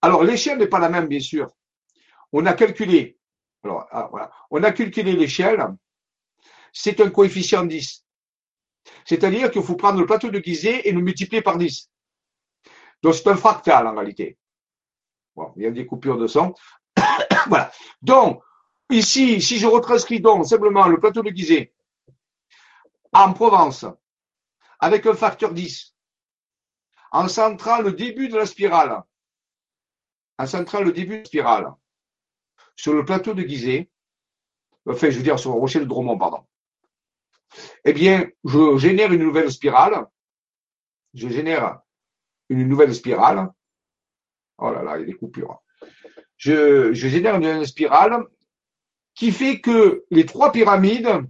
Alors, l'échelle n'est pas la même, bien sûr. On a calculé, ah, on a calculé l'échelle, c'est un coefficient 10. C'est-à-dire qu'il faut prendre le plateau de Gizeh et le multiplier par 10. Donc, c'est un fractal, en réalité. Bon, il y a des coupures de son. voilà. Donc, ici, si je retranscris donc simplement le plateau de Gizeh en Provence, avec un facteur 10, en centrant le début de la spirale, en centrant le début de la spirale, sur le plateau de Gizeh, enfin, je veux dire, sur le rocher de Dromont, pardon, eh bien, je génère une nouvelle spirale, je génère une nouvelle spirale, oh là là, il y a je, génère une nouvelle spirale qui fait que les trois pyramides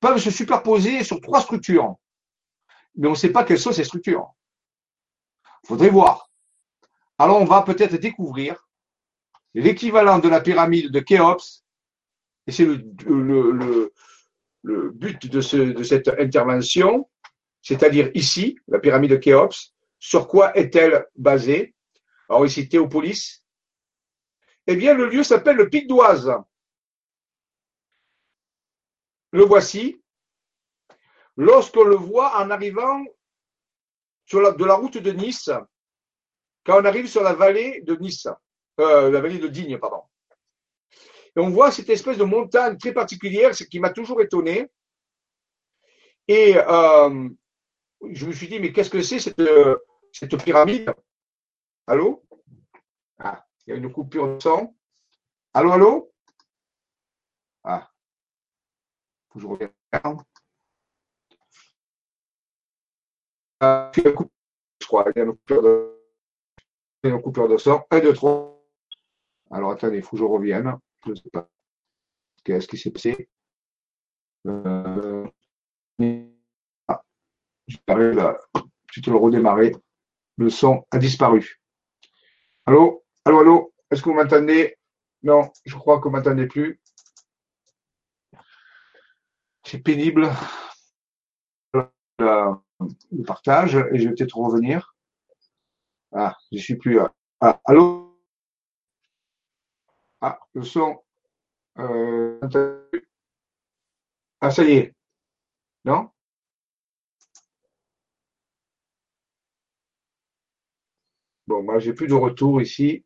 peuvent se superposer sur trois structures. Mais on ne sait pas quelles sont ces structures. Faudrait voir. Alors on va peut-être découvrir l'équivalent de la pyramide de Khéops, et c'est le, but de, ce, de cette intervention, c'est-à-dire ici, la pyramide de Khéops, sur quoi est-elle basée? Alors ici, Théopolis. Eh bien, le lieu s'appelle le Pic d'Oise. Le voici. Lorsqu'on le voit en arrivant sur la, de la route de Nice, quand on arrive sur la vallée de Nice, euh, la vallée de Digne, pardon. Et on voit cette espèce de montagne très particulière, ce qui m'a toujours étonné. Et euh, je me suis dit, mais qu'est-ce que c'est cette, pyramide? Allô? Ah, il y a une coupure de son. Allô, allô? Ah, je regarde. je crois, il y a une coupure de, une coupure de son. 1, 2, 3. Alors attendez, il faut que je revienne. Je ne sais pas. Qu'est-ce qui s'est passé euh, ah, là. Je vais le redémarrer. Le son a disparu. Allô? Allô, allô? Est-ce que vous m'entendez? Non, je crois que vous m'entendez plus. C'est pénible le partage et je vais peut-être revenir. Ah, je suis plus. Ah, allô? Ah, le son. Euh, ah, ça y est. Non? Bon, moi, j'ai plus de retour ici.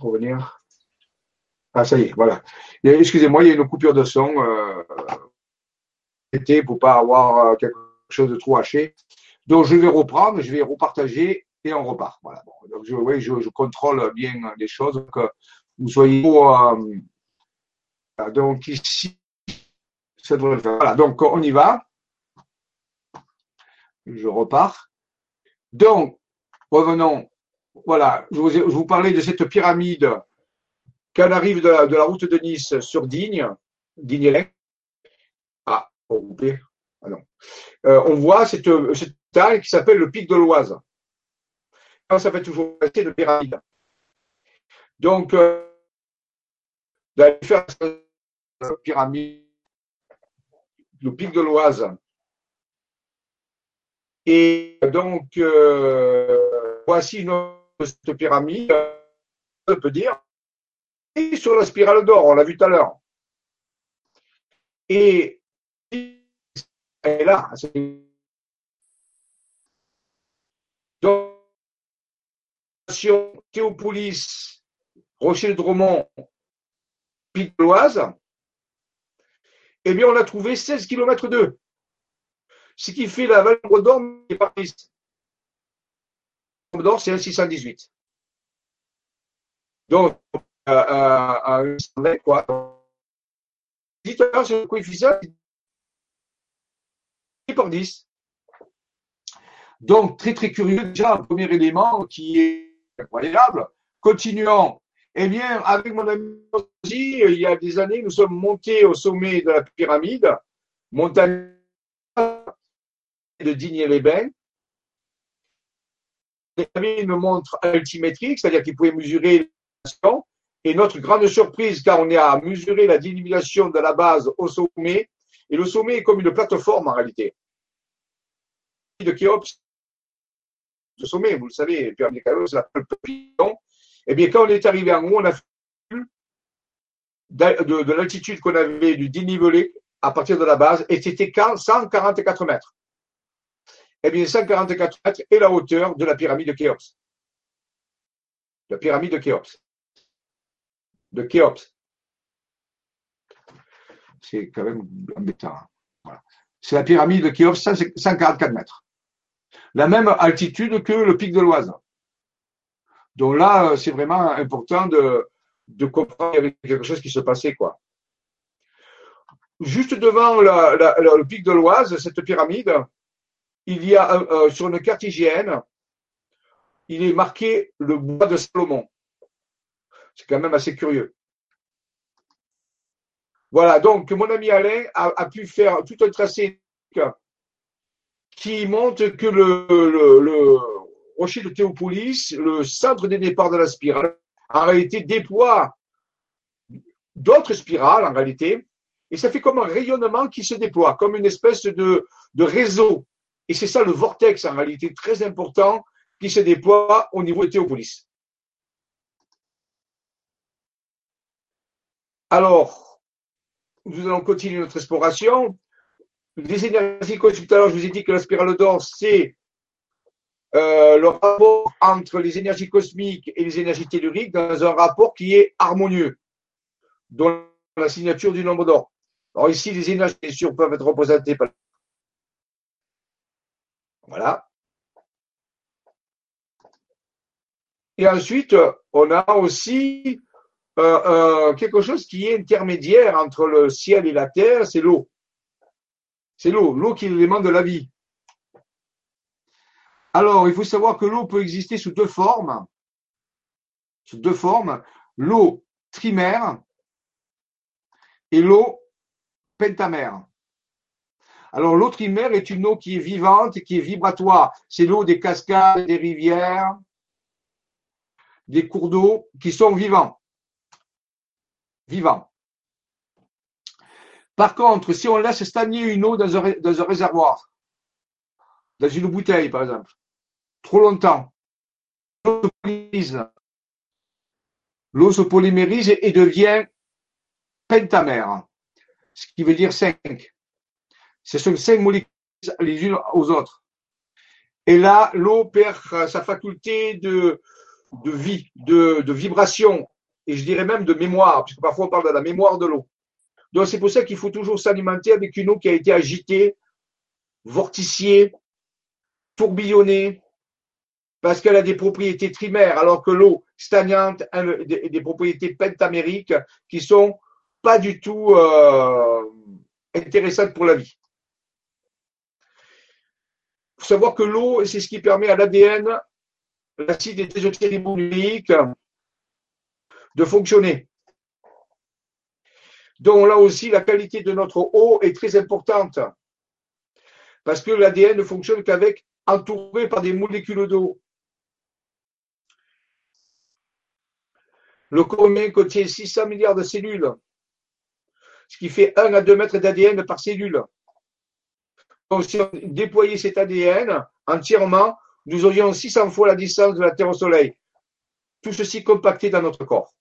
revenir. Ah, ça y est, voilà. Excusez-moi, il y a une coupure de son. Euh, pour pas avoir euh, quelque chose de trop haché. Donc, je vais reprendre, je vais repartager et on repart. Voilà. donc, je, oui, je, contrôle bien les choses. que vous soyez. Euh, donc, ici, ça devrait le faire. Voilà. Donc, on y va. Je repars. Donc, revenons voilà, je vous, parlais de cette pyramide quand on arrive de la, route de Nice sur Digne, digne ah. Euh, on voit cette, cette taille qui s'appelle le pic de l'Oise. Ça fait toujours rester de pyramide. Donc, euh, d'aller faire la pyramide, le pic de l'Oise. Et donc, euh, voici notre pyramide, on peut dire, et sur la spirale d'or, on l'a vu tout à l'heure. Et est là. Donc, Théopolis, pic de l'Oise, eh bien, on a trouvé 16 km 2. Ce qui fait la vallée d'or d'or, c'est un 618. Donc, euh, euh, un quoi. c'est le coefficient par 10. Donc, très très curieux, déjà, un premier élément qui est incroyable. Continuons. Eh bien, avec mon ami il y a des années, nous sommes montés au sommet de la pyramide, montagne de Digne-les-Bains. Les me montrent altimétrique, c'est-à-dire qu'ils pouvaient mesurer et notre grande surprise, car on est à mesurer la délimitation de la base au sommet, et le sommet est comme une plateforme en réalité. De Khéops, le sommet, vous le savez, pyramide de c'est la papillon. Eh bien, quand on est arrivé en haut, on a de, de l'altitude qu'on avait du dénivelé à partir de la base, et c'était 144 mètres. Eh bien, 144 mètres est la hauteur de la pyramide de Khéops. La pyramide de Khéops de Khéops. C'est quand même embêtant. Voilà. C'est la pyramide de Khéops, 144 mètres. La même altitude que le pic de l'Oise. Donc là, c'est vraiment important de, de comprendre qu'il y avait quelque chose qui se passait. quoi. Juste devant le pic de l'Oise, cette pyramide, il y a euh, sur une carte hygiène, il est marqué le bois de Salomon. C'est quand même assez curieux. Voilà, donc mon ami Alain a, pu faire tout un tracé qui montre que le, rocher de Théopolis, le centre des départs de la spirale, en réalité déploie d'autres spirales en réalité, et ça fait comme un rayonnement qui se déploie, comme une espèce de, de réseau. Et c'est ça le vortex en réalité très important qui se déploie au niveau de Théopolis. Alors, nous allons continuer notre exploration. Les énergies cosmiques, tout à l'heure, je vous ai dit que la spirale d'or, c'est euh, le rapport entre les énergies cosmiques et les énergies telluriques dans un rapport qui est harmonieux, dont la signature du nombre d'or. Alors ici, les énergies, bien sûr, peuvent être représentées par. Voilà. Et ensuite, on a aussi euh, euh, quelque chose qui est intermédiaire entre le ciel et la terre, c'est l'eau. C'est l'eau, l'eau qui est l'élément de la vie. Alors, il faut savoir que l'eau peut exister sous deux formes. Sous deux formes, l'eau trimère et l'eau pentamère. Alors, l'eau trimère est une eau qui est vivante qui est vibratoire. C'est l'eau des cascades, des rivières, des cours d'eau qui sont vivants vivant. Par contre, si on laisse stagner une eau dans un, réservoir, dans une bouteille par exemple, trop longtemps, l'eau se polymérise et devient pentamère, ce qui veut dire 5. Ce sont cinq molécules les unes aux autres. Et là, l'eau perd sa faculté de, vie, de vibration, et je dirais même de mémoire, puisque parfois on parle de la mémoire de l'eau. Donc c'est pour ça qu'il faut toujours s'alimenter avec une eau qui a été agitée, vorticiée, tourbillonnée, parce qu'elle a des propriétés trimaires, alors que l'eau stagnante a des, propriétés pentamériques qui sont pas du tout euh, intéressantes pour la vie. Il faut savoir que l'eau, c'est ce qui permet à l'ADN, l'acide désoxyribonucléique, de fonctionner. Donc là aussi, la qualité de notre eau est très importante. Parce que l'ADN ne fonctionne qu'avec entouré par des molécules d'eau. Le corps contient 600 milliards de cellules, ce qui fait 1 à 2 mètres d'ADN par cellule. Donc, si on déployait cet ADN entièrement, nous aurions 600 fois la distance de la Terre au Soleil. Tout ceci compacté dans notre corps.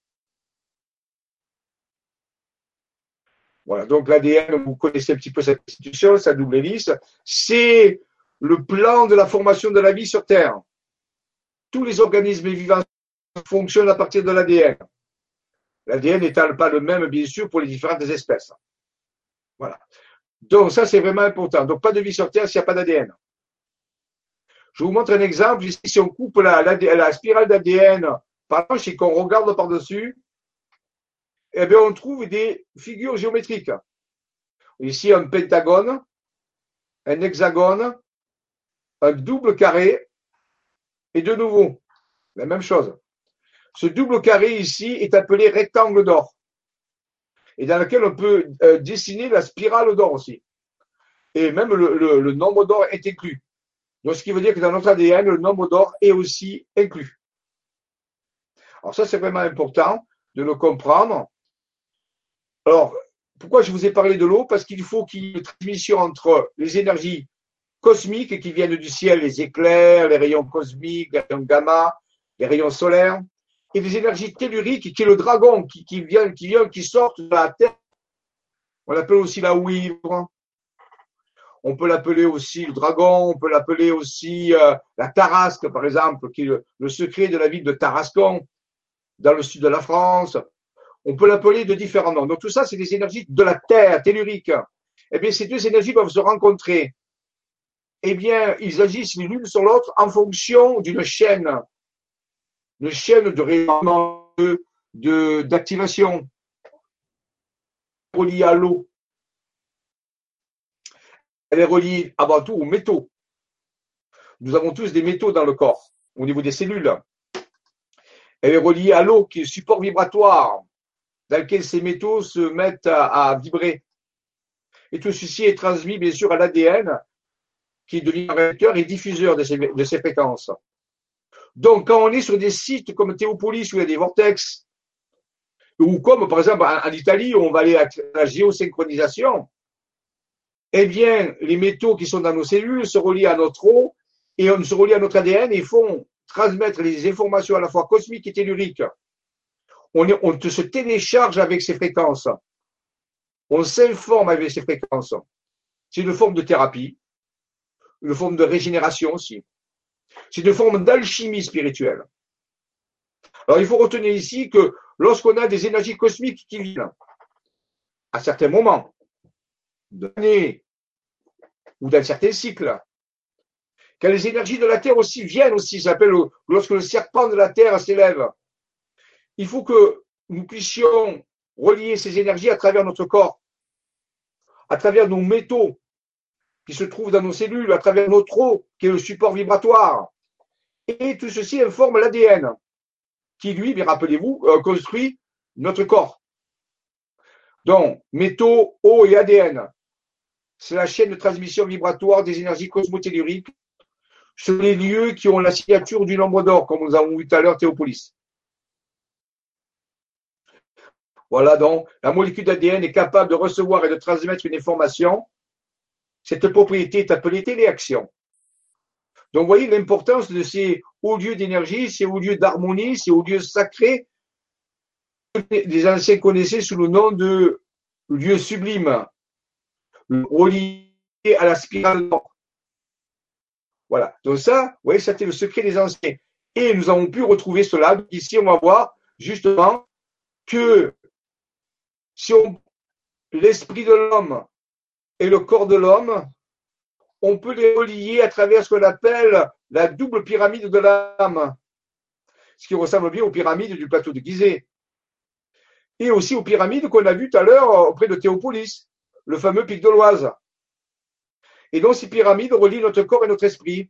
Voilà, donc l'ADN, vous connaissez un petit peu cette institution, sa double hélice, c'est le plan de la formation de la vie sur Terre. Tous les organismes vivants fonctionnent à partir de l'ADN. L'ADN n'étant pas le même, bien sûr, pour les différentes espèces. Voilà. Donc, ça, c'est vraiment important. Donc, pas de vie sur Terre s'il n'y a pas d'ADN. Je vous montre un exemple. Ici, si on coupe la, spirale d'ADN par là, et qu'on regarde par-dessus, eh bien, on trouve des figures géométriques. Ici, un pentagone, un hexagone, un double carré et de nouveau, la même chose. Ce double carré ici est appelé rectangle d'or et dans lequel on peut euh, dessiner la spirale d'or aussi. Et même le, nombre d'or est inclus. Ce qui veut dire que dans notre ADN, le nombre d'or est aussi inclus. Alors ça, c'est vraiment important de le comprendre. Alors, pourquoi je vous ai parlé de l'eau? Parce qu'il faut qu'il y ait une transmission entre les énergies cosmiques qui viennent du ciel, les éclairs, les rayons cosmiques, les rayons gamma, les rayons solaires, et les énergies telluriques qui est le dragon qui, vient, qui vient, qui sort de la terre. On l'appelle aussi la ouivre. On peut l'appeler aussi le dragon, on peut l'appeler aussi euh, la tarasque, par exemple, qui est le, secret de la ville de Tarascon, dans le sud de la France. On peut l'appeler de différents noms. Donc tout ça, c'est des énergies de la Terre, telluriques. Eh bien, ces deux énergies doivent se rencontrer eh bien, ils agissent l'une sur l'autre en fonction d'une chaîne, une chaîne de rayonnement, de, d'activation reliée à l'eau. Elle est reliée avant tout aux métaux. Nous avons tous des métaux dans le corps, au niveau des cellules. Elle est reliée à l'eau, qui est le support vibratoire, dans lequel ces métaux se mettent à, vibrer. Et tout ceci est transmis, bien sûr, à l'ADN, qui devient réacteur et diffuseur de ces, de ces fréquences. Donc, quand on est sur des sites comme Théopolis où il y a des vortex, ou comme par exemple en, Italie où on va aller à la géosynchronisation, eh bien, les métaux qui sont dans nos cellules se relient à notre eau et on se relie à notre ADN et font transmettre les informations à la fois cosmiques et telluriques. On, se télécharge avec ces fréquences. On s'informe avec ces fréquences. C'est une forme de thérapie une forme de régénération aussi. C'est une forme d'alchimie spirituelle. Alors il faut retenir ici que lorsqu'on a des énergies cosmiques qui viennent, à certains moments de ou d'un certain cycle, quand les énergies de la Terre aussi viennent aussi, ça s'appelle lorsque le serpent de la Terre s'élève, il faut que nous puissions relier ces énergies à travers notre corps, à travers nos métaux, qui se trouve dans nos cellules à travers notre eau, qui est le support vibratoire. Et tout ceci informe l'ADN, qui lui, bien rappelez-vous, euh, construit notre corps. Donc, métaux, eau et ADN, c'est la chaîne de transmission vibratoire des énergies cosmotelluriques sur les lieux qui ont la signature du nombre d'or, comme nous avons vu tout à l'heure Théopolis. Voilà donc, la molécule d'ADN est capable de recevoir et de transmettre une information cette propriété est appelée téléaction. Donc, vous voyez l'importance de ces hauts lieux d'énergie, ces hauts lieux d'harmonie, ces hauts lieux sacrés les anciens connaissaient sous le nom de lieux sublimes, reliés à la spirale Voilà. Donc ça, vous voyez, c'était le secret des anciens. Et nous avons pu retrouver cela. Ici, on va voir justement que si l'esprit de l'homme et le corps de l'homme, on peut les relier à travers ce qu'on appelle la double pyramide de l'âme, ce qui ressemble bien aux pyramides du plateau de Gizeh, et aussi aux pyramides qu'on a vues tout à l'heure auprès de Théopolis, le fameux pic de l'Oise. Et donc ces pyramides relient notre corps et notre esprit.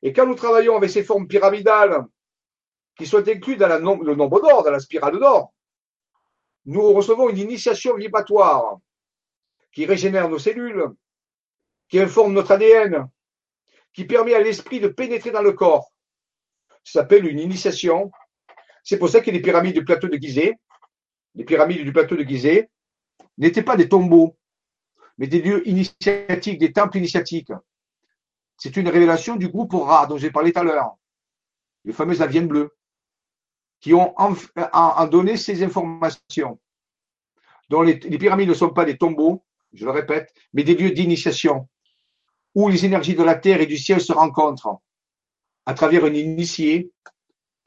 Et quand nous travaillons avec ces formes pyramidales, qui sont incluses dans le nombre d'or, dans la spirale d'or, nous recevons une initiation vibratoire qui régénère nos cellules, qui informe notre ADN, qui permet à l'esprit de pénétrer dans le corps. Ça s'appelle une initiation. C'est pour ça que les pyramides du plateau de Gizeh, les pyramides du plateau de Gizeh, n'étaient pas des tombeaux, mais des lieux initiatiques, des temples initiatiques. C'est une révélation du groupe Ra dont j'ai parlé tout à l'heure, les fameuses aviennes bleues, qui ont en, donné ces informations. dont les pyramides ne sont pas des tombeaux, je le répète, mais des lieux d'initiation, où les énergies de la terre et du ciel se rencontrent à travers un initié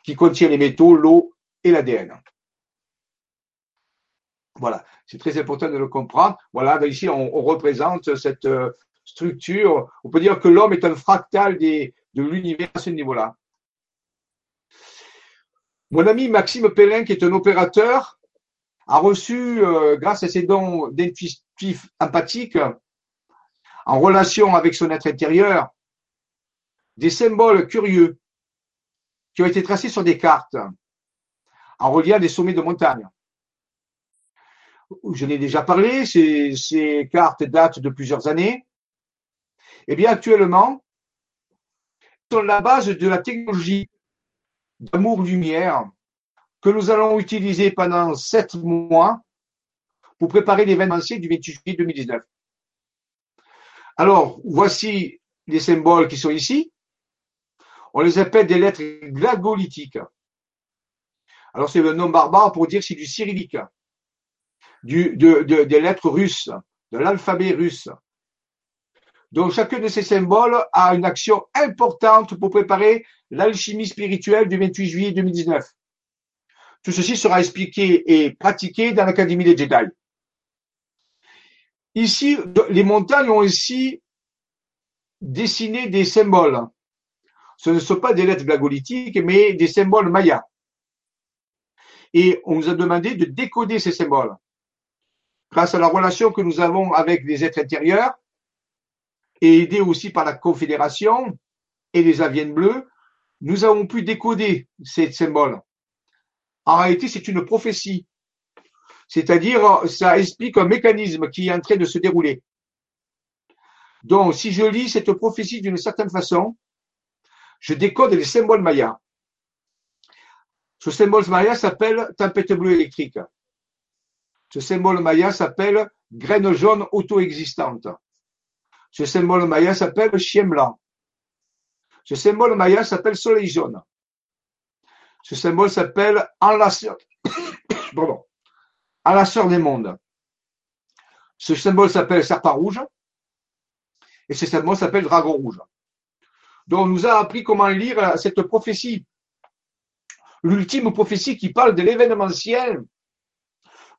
qui contient les métaux, l'eau et l'ADN. Voilà, c'est très important de le comprendre. Voilà, ici on, représente cette euh, structure. On peut dire que l'homme est un fractal de l'univers à ce niveau-là. Mon ami Maxime Pellin, qui est un opérateur, a reçu, euh, grâce à ses dons d'intuitif empathique, en relation avec son être intérieur, des symboles curieux qui ont été tracés sur des cartes en reliant des sommets de montagne. Je n'ai déjà parlé, ces, cartes datent de plusieurs années. Eh bien, actuellement, sont la base de la technologie d'amour-lumière que nous allons utiliser pendant sept mois pour préparer l'événementiel du 28 juillet 2019. Alors, voici les symboles qui sont ici. On les appelle des lettres glagolithiques. Alors, c'est le nom barbare pour dire c'est du cyrillique, du, des lettres russes, de l'alphabet russe. Donc, chacun de ces symboles a une action importante pour préparer l'alchimie spirituelle du 28 juillet 2019. Tout ceci sera expliqué et pratiqué dans l'Académie des Jedi. Ici, les montagnes ont aussi dessiné des symboles. Ce ne sont pas des lettres glagolithiques, mais des symboles mayas. Et on nous a demandé de décoder ces symboles. Grâce à la relation que nous avons avec les êtres intérieurs, et aidés aussi par la Confédération et les aviennes bleues, nous avons pu décoder ces symboles. En réalité, c'est une prophétie. C'est-à-dire, ça explique un mécanisme qui est en train de se dérouler. Donc, si je lis cette prophétie d'une certaine façon, je décode les symboles mayas. Ce symbole maya s'appelle tempête bleue électrique. Ce symbole maya s'appelle graine jaune auto-existante. Ce symbole maya s'appelle chien blanc. Ce symbole maya s'appelle soleil jaune. Ce symbole s'appelle enlaceur, pardon, enlaceur des mondes. Ce symbole s'appelle serpent rouge. Et ce symbole s'appelle dragon rouge. Donc, on nous a appris comment lire cette prophétie. L'ultime prophétie qui parle de l'événementiel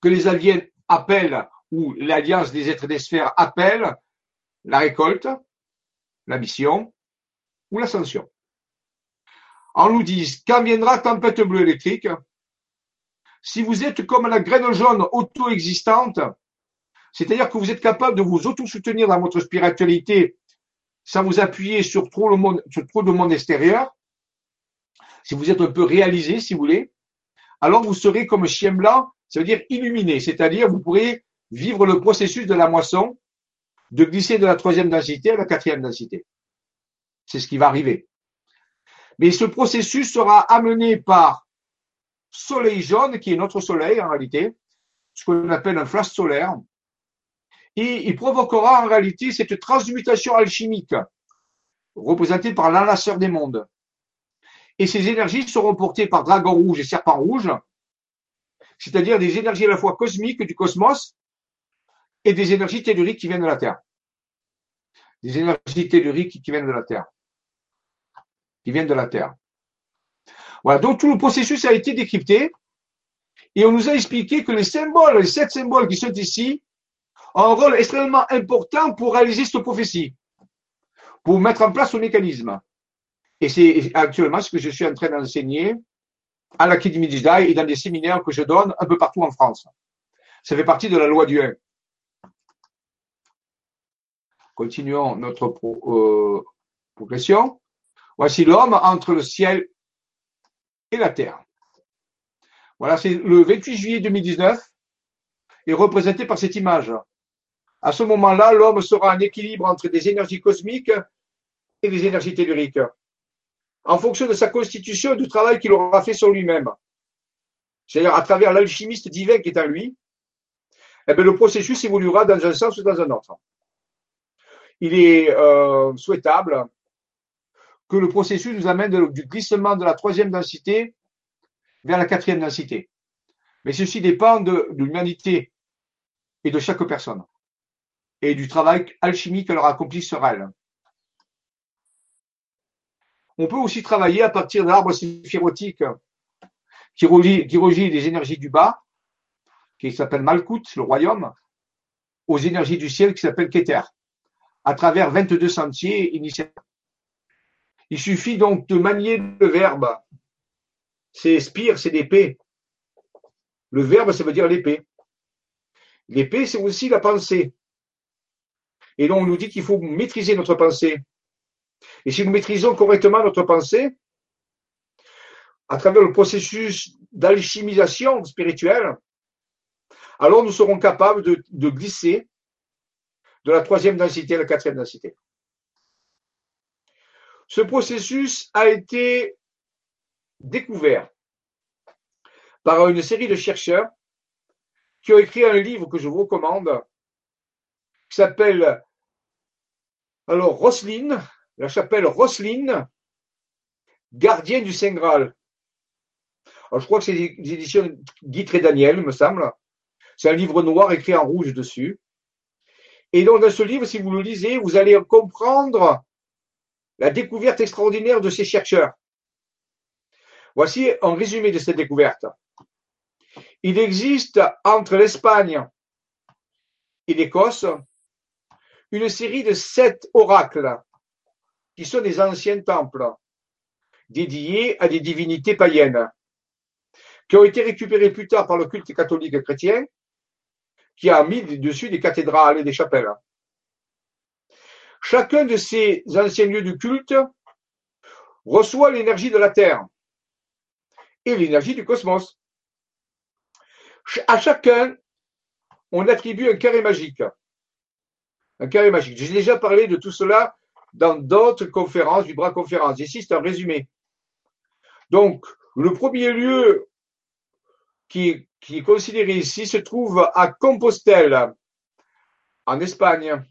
que les aliens appellent, ou l'alliance des êtres des sphères appelle, la récolte, la mission ou l'ascension on nous dit, quand viendra tempête bleue électrique, si vous êtes comme la graine jaune auto-existante, c'est-à-dire que vous êtes capable de vous auto-soutenir dans votre spiritualité sans vous appuyer sur trop, de monde extérieur, si vous êtes un peu réalisé, si vous voulez, alors vous serez comme chien blanc, ça veut dire illuminé, c'est-à-dire vous pourrez vivre le processus de la moisson, de glisser de la troisième densité à la quatrième densité. C'est ce qui va arriver. Mais ce processus sera amené par soleil jaune, qui est notre soleil en réalité, ce qu'on appelle un flash solaire, et il provoquera en réalité cette transmutation alchimique représentée par l'enlaceur des mondes. Et ces énergies seront portées par dragon rouge et serpent rouge, c'est-à-dire des énergies à la fois cosmiques du cosmos et des énergies telluriques qui viennent de la Terre. Des énergies telluriques qui viennent de la Terre qui viennent de la Terre. Voilà, donc tout le processus a été décrypté et on nous a expliqué que les symboles, les sept symboles qui sont ici, ont un rôle extrêmement important pour réaliser cette prophétie, pour mettre en place ce mécanisme. Et c'est actuellement ce que je suis en train d'enseigner à l'Académie Jedi et dans des séminaires que je donne un peu partout en France. Ça fait partie de la loi du 1. Continuons notre euh, progression. Voici l'homme entre le ciel et la terre. Voilà, c'est le 28 juillet 2019. est représenté par cette image. À ce moment-là, l'homme sera en équilibre entre des énergies cosmiques et des énergies telluriques, en fonction de sa constitution et du travail qu'il aura fait sur lui-même. C'est-à-dire à travers l'alchimiste divin qui est en lui, eh bien, le processus évoluera dans un sens ou dans un autre. Il est euh, souhaitable que le processus nous amène du glissement de la troisième densité vers la quatrième densité. Mais ceci dépend de, l'humanité et de chaque personne et du travail alchimique qu'elle aura accompli sur elle. On peut aussi travailler à partir d'arbres séphirotiques qui relie, les énergies du bas, qui s'appelle Malkout, le royaume, aux énergies du ciel qui s'appelle Keter, à travers 22 sentiers initiaux. Il suffit donc de manier le verbe. C'est spire, c'est l'épée. Le verbe, ça veut dire l'épée. L'épée, c'est aussi la pensée. Et donc, on nous dit qu'il faut maîtriser notre pensée. Et si nous maîtrisons correctement notre pensée, à travers le processus d'alchimisation spirituelle, alors nous serons capables de, de, glisser de la troisième densité à la quatrième densité. Ce processus a été découvert par une série de chercheurs qui ont écrit un livre que je vous recommande, qui s'appelle alors Roselyne, la chapelle Roselyne, gardien du Saint Graal. Je crois que c'est des éditions Guy et Daniel, me semble. C'est un livre noir écrit en rouge dessus. Et donc, dans ce livre, si vous le lisez, vous allez comprendre la découverte extraordinaire de ces chercheurs. Voici un résumé de cette découverte. Il existe entre l'Espagne et l'Écosse une série de sept oracles qui sont des anciens temples dédiés à des divinités païennes, qui ont été récupérés plus tard par le culte catholique chrétien, qui a mis dessus des cathédrales et des chapelles. Chacun de ces anciens lieux de culte reçoit l'énergie de la Terre et l'énergie du cosmos. À chacun, on attribue un carré magique. Un carré magique. J'ai déjà parlé de tout cela dans d'autres conférences, du bras conférence. Ici, c'est un résumé. Donc, le premier lieu qui, qui est considéré ici se trouve à Compostelle, en Espagne.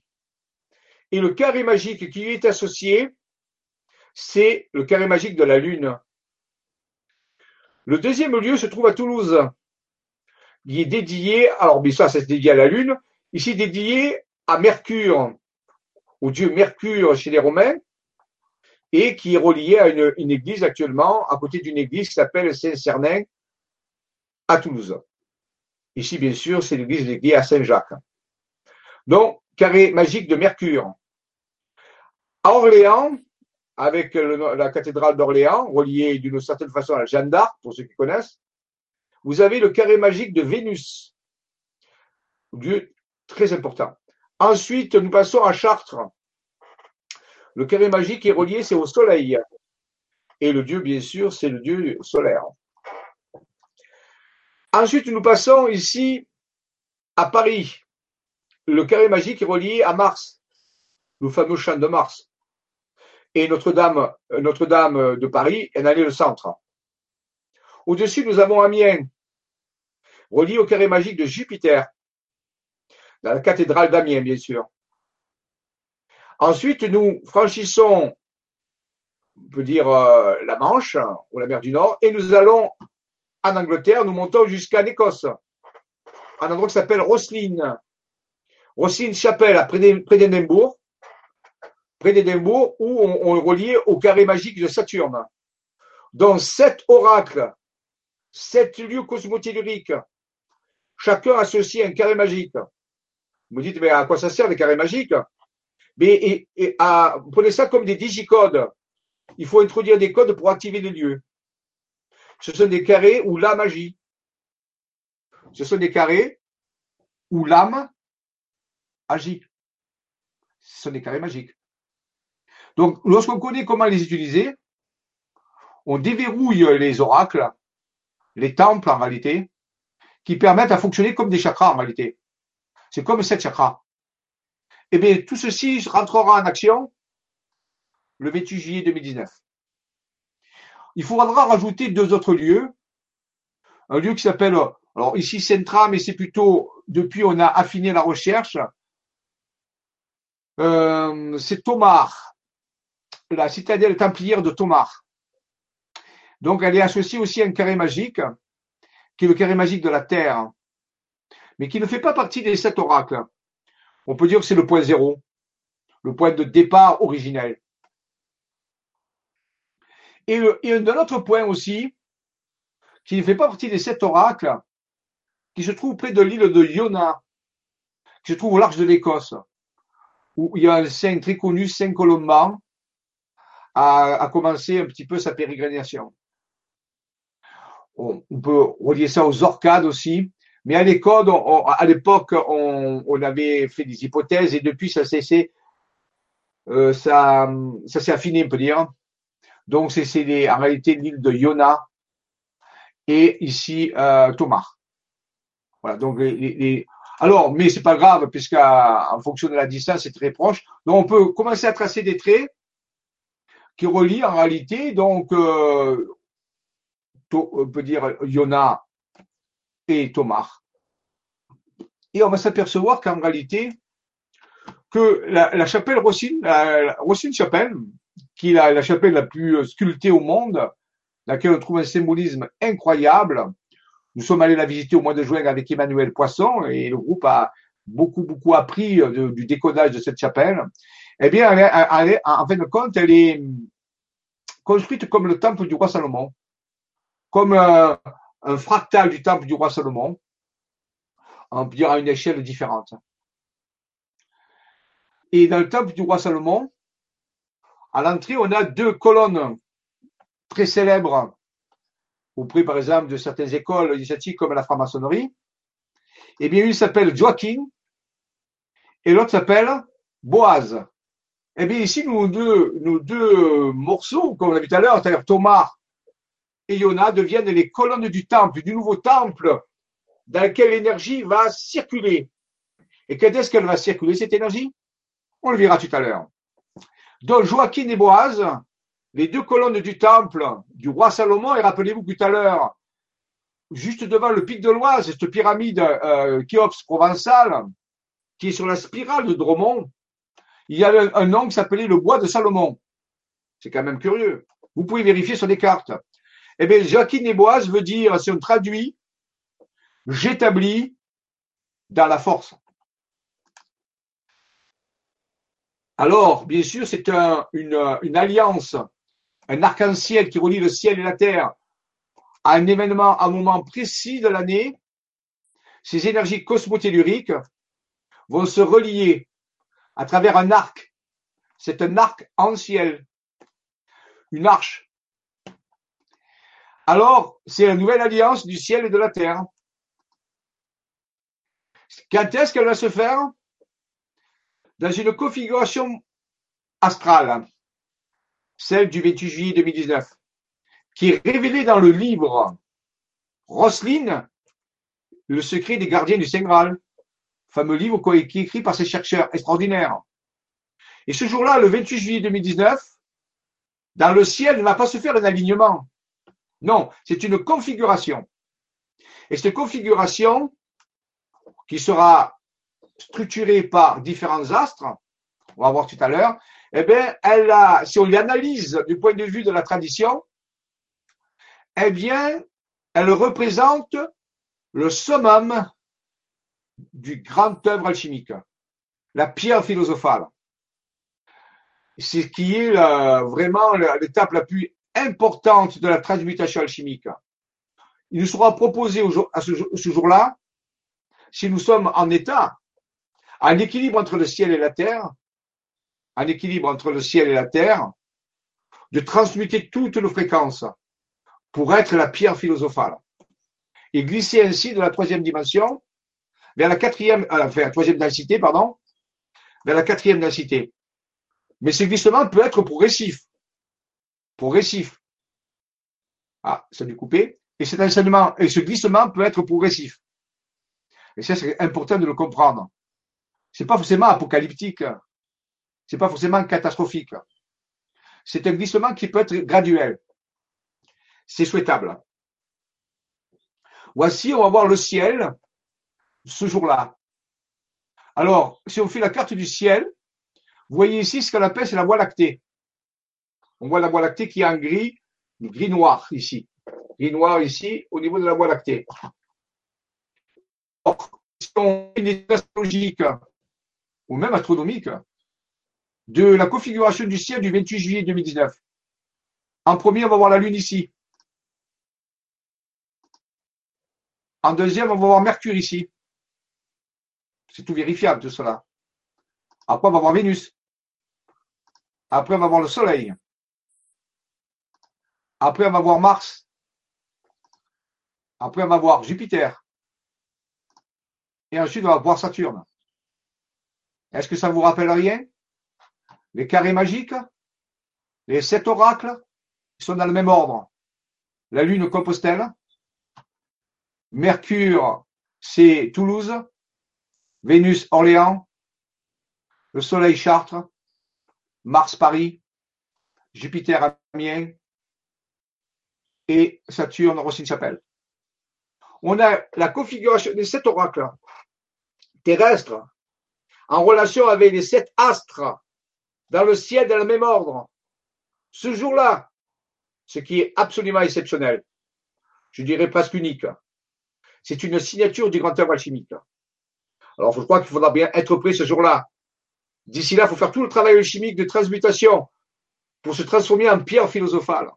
Et le carré magique qui y est associé, c'est le carré magique de la Lune. Le deuxième lieu se trouve à Toulouse. Il est dédié, alors bien ça c'est dédié à la Lune, ici dédié à Mercure, au dieu Mercure chez les Romains, et qui est relié à une, église actuellement, à côté d'une église qui s'appelle Saint-Cernin à Toulouse. Ici, bien sûr, c'est l'église dédiée à Saint-Jacques. Donc, carré magique de Mercure. À Orléans, avec la cathédrale d'Orléans, reliée d'une certaine façon à Jeanne d'Arc, pour ceux qui connaissent, vous avez le carré magique de Vénus, dieu très important. Ensuite, nous passons à Chartres. Le carré magique est relié, c'est au soleil. Et le dieu, bien sûr, c'est le dieu solaire. Ensuite, nous passons ici à Paris. Le carré magique est relié à Mars, le fameux champ de Mars et Notre-Dame Notre-Dame de Paris est allée le centre. Au-dessus, nous avons Amiens, relié au carré magique de Jupiter, dans la cathédrale d'Amiens, bien sûr. Ensuite, nous franchissons, on peut dire, euh, la Manche ou la mer du Nord, et nous allons en Angleterre, nous montons jusqu'à l'Écosse, un endroit qui s'appelle Rosslyn. Rosslyn Chapelle, près d'Édimbourg près d'Édimbourg, où on, est relié au carré magique de Saturne. Dans sept oracles, sept lieux cosmotelluriques, chacun associe un carré magique. Vous me dites, mais à quoi ça sert les carrés magiques? Mais, et, à, Prenez ça comme des digicodes. Il faut introduire des codes pour activer les lieux. Ce sont des carrés où la magie. Ce sont des carrés où l'âme agit. Ce sont des carrés magiques. Donc, lorsqu'on connaît comment les utiliser, on déverrouille les oracles, les temples en réalité, qui permettent à fonctionner comme des chakras en réalité. C'est comme sept chakras. Eh bien, tout ceci rentrera en action le 28 juillet 2019. Il faudra rajouter deux autres lieux. Un lieu qui s'appelle, alors ici Centra, mais c'est plutôt, depuis on a affiné la recherche, euh, c'est Tomar, la citadelle templière de Tomar. Donc elle est associée aussi à un carré magique, qui est le carré magique de la Terre, mais qui ne fait pas partie des sept oracles. On peut dire que c'est le point zéro, le point de départ originel. Et, et un autre point aussi, qui ne fait pas partie des sept oracles, qui se trouve près de l'île de Iona, qui se trouve au large de l'Écosse, où il y a un saint très connu, Saint Colomban, a, commencé un petit peu sa pérégrination. On, peut relier ça aux orcades aussi, mais à l'école, à l'époque, on, on, avait fait des hypothèses et depuis ça s'est euh, ça, ça s'est affiné, on peut dire. Donc c'est en réalité l'île de Iona et ici euh, Thomas. Voilà, donc les, alors, mais c'est pas grave, puisqu'en fonction de la distance, c'est très proche. Donc, on peut commencer à tracer des traits qui relient en réalité, donc, euh, on peut dire Yona et Thomas. Et on va s'apercevoir qu'en réalité, que la, chapelle Rossine, Rossine Chapelle, qui est la, chapelle la plus sculptée au monde, laquelle on trouve un symbolisme incroyable, nous sommes allés la visiter au mois de juin avec Emmanuel Poisson et le groupe a beaucoup, beaucoup appris euh, du décodage de cette chapelle. Eh bien, en fin de compte, elle est construite comme le temple du roi Salomon, comme euh, un fractal du temple du roi Salomon, dire à une échelle différente. Et dans le temple du roi Salomon, à l'entrée, on a deux colonnes très célèbres auprès, par exemple, de certaines écoles initiatiques comme la franc-maçonnerie, eh bien, une s'appelle Joaquin et l'autre s'appelle Boaz. Eh bien, ici, nos deux, nos morceaux, comme on l'a vu tout à l'heure, c'est-à-dire Thomas et Yona, deviennent les colonnes du temple, du nouveau temple, dans lequel l'énergie va circuler. Et quand est-ce qu'elle va circuler, cette énergie? On le verra tout à l'heure. Donc, Joaquin et Boaz, les deux colonnes du temple du roi Salomon, et rappelez-vous tout à l'heure, juste devant le pic de l'Oise, cette pyramide euh, Khéops provençale, qui est sur la spirale de Dromont, il y avait un, nom qui s'appelait le bois de Salomon. C'est quand même curieux. Vous pouvez vérifier sur les cartes. Eh bien, Jacqueline et Boaz veut dire, si on traduit, j'établis dans la force. Alors, bien sûr, c'est une, alliance un arc-en-ciel qui relie le ciel et la terre à un événement, un moment précis de l'année, ces énergies cosmotelluriques vont se relier à travers un arc. C'est un arc en ciel, une arche. Alors, c'est la nouvelle alliance du ciel et de la terre. Quand est-ce qu'elle va se faire? Dans une configuration astrale celle du 28 juillet 2019, qui est révélée dans le livre Roselyne, Le secret des gardiens du Saint fameux livre qui est écrit par ces chercheurs extraordinaires. Et ce jour-là, le 28 juillet 2019, dans le ciel ne va pas se faire un alignement. Non, c'est une configuration. Et cette configuration, qui sera structurée par différents astres, on va voir tout à l'heure, eh bien, elle a, si on l'analyse du point de vue de la tradition, eh bien, elle représente le summum du grand œuvre alchimique, la pierre philosophale. C'est ce qui est vraiment l'étape la plus importante de la transmutation alchimique. Il nous sera proposé à ce jour-là, si nous sommes en état, en équilibre entre le ciel et la terre, un équilibre entre le ciel et la terre, de transmuter toutes nos fréquences pour être la pierre philosophale et glisser ainsi de la troisième dimension vers la quatrième, euh, la troisième densité, pardon, vers la quatrième densité. Mais ce glissement peut être progressif. Progressif. Ah, ça a dû couper. Et cet enseignement, et ce glissement peut être progressif. Et ça, c'est important de le comprendre. C'est pas forcément apocalyptique. C'est pas forcément catastrophique. C'est un glissement qui peut être graduel. C'est souhaitable. Voici, on va voir le ciel ce jour-là. Alors, si on fait la carte du ciel, vous voyez ici ce qu'on appelle, c'est la voie lactée. On voit la voie lactée qui est en gris, gris noir ici. Gris noir ici, au niveau de la voie lactée. si on fait une ou même astronomique, de la configuration du ciel du 28 juillet 2019. En premier, on va voir la Lune ici. En deuxième, on va voir Mercure ici. C'est tout vérifiable, tout cela. Après, on va voir Vénus. Après, on va voir le Soleil. Après, on va voir Mars. Après, on va voir Jupiter. Et ensuite, on va voir Saturne. Est-ce que ça vous rappelle rien? Les carrés magiques? Les sept oracles? Ils sont dans le même ordre. La Lune, Compostelle. Mercure, c'est Toulouse. Vénus, Orléans, le Soleil, Chartres, Mars, Paris, Jupiter, Amiens et Saturne, Rossine-Chapelle. On a la configuration des sept oracles terrestres en relation avec les sept astres dans le ciel dans le même ordre. Ce jour-là, ce qui est absolument exceptionnel, je dirais presque unique, c'est une signature du grand œuvre alchimique. Alors, je crois qu'il faudra bien être prêt ce jour-là. D'ici là, il faut faire tout le travail chimique de transmutation pour se transformer en pierre philosophale.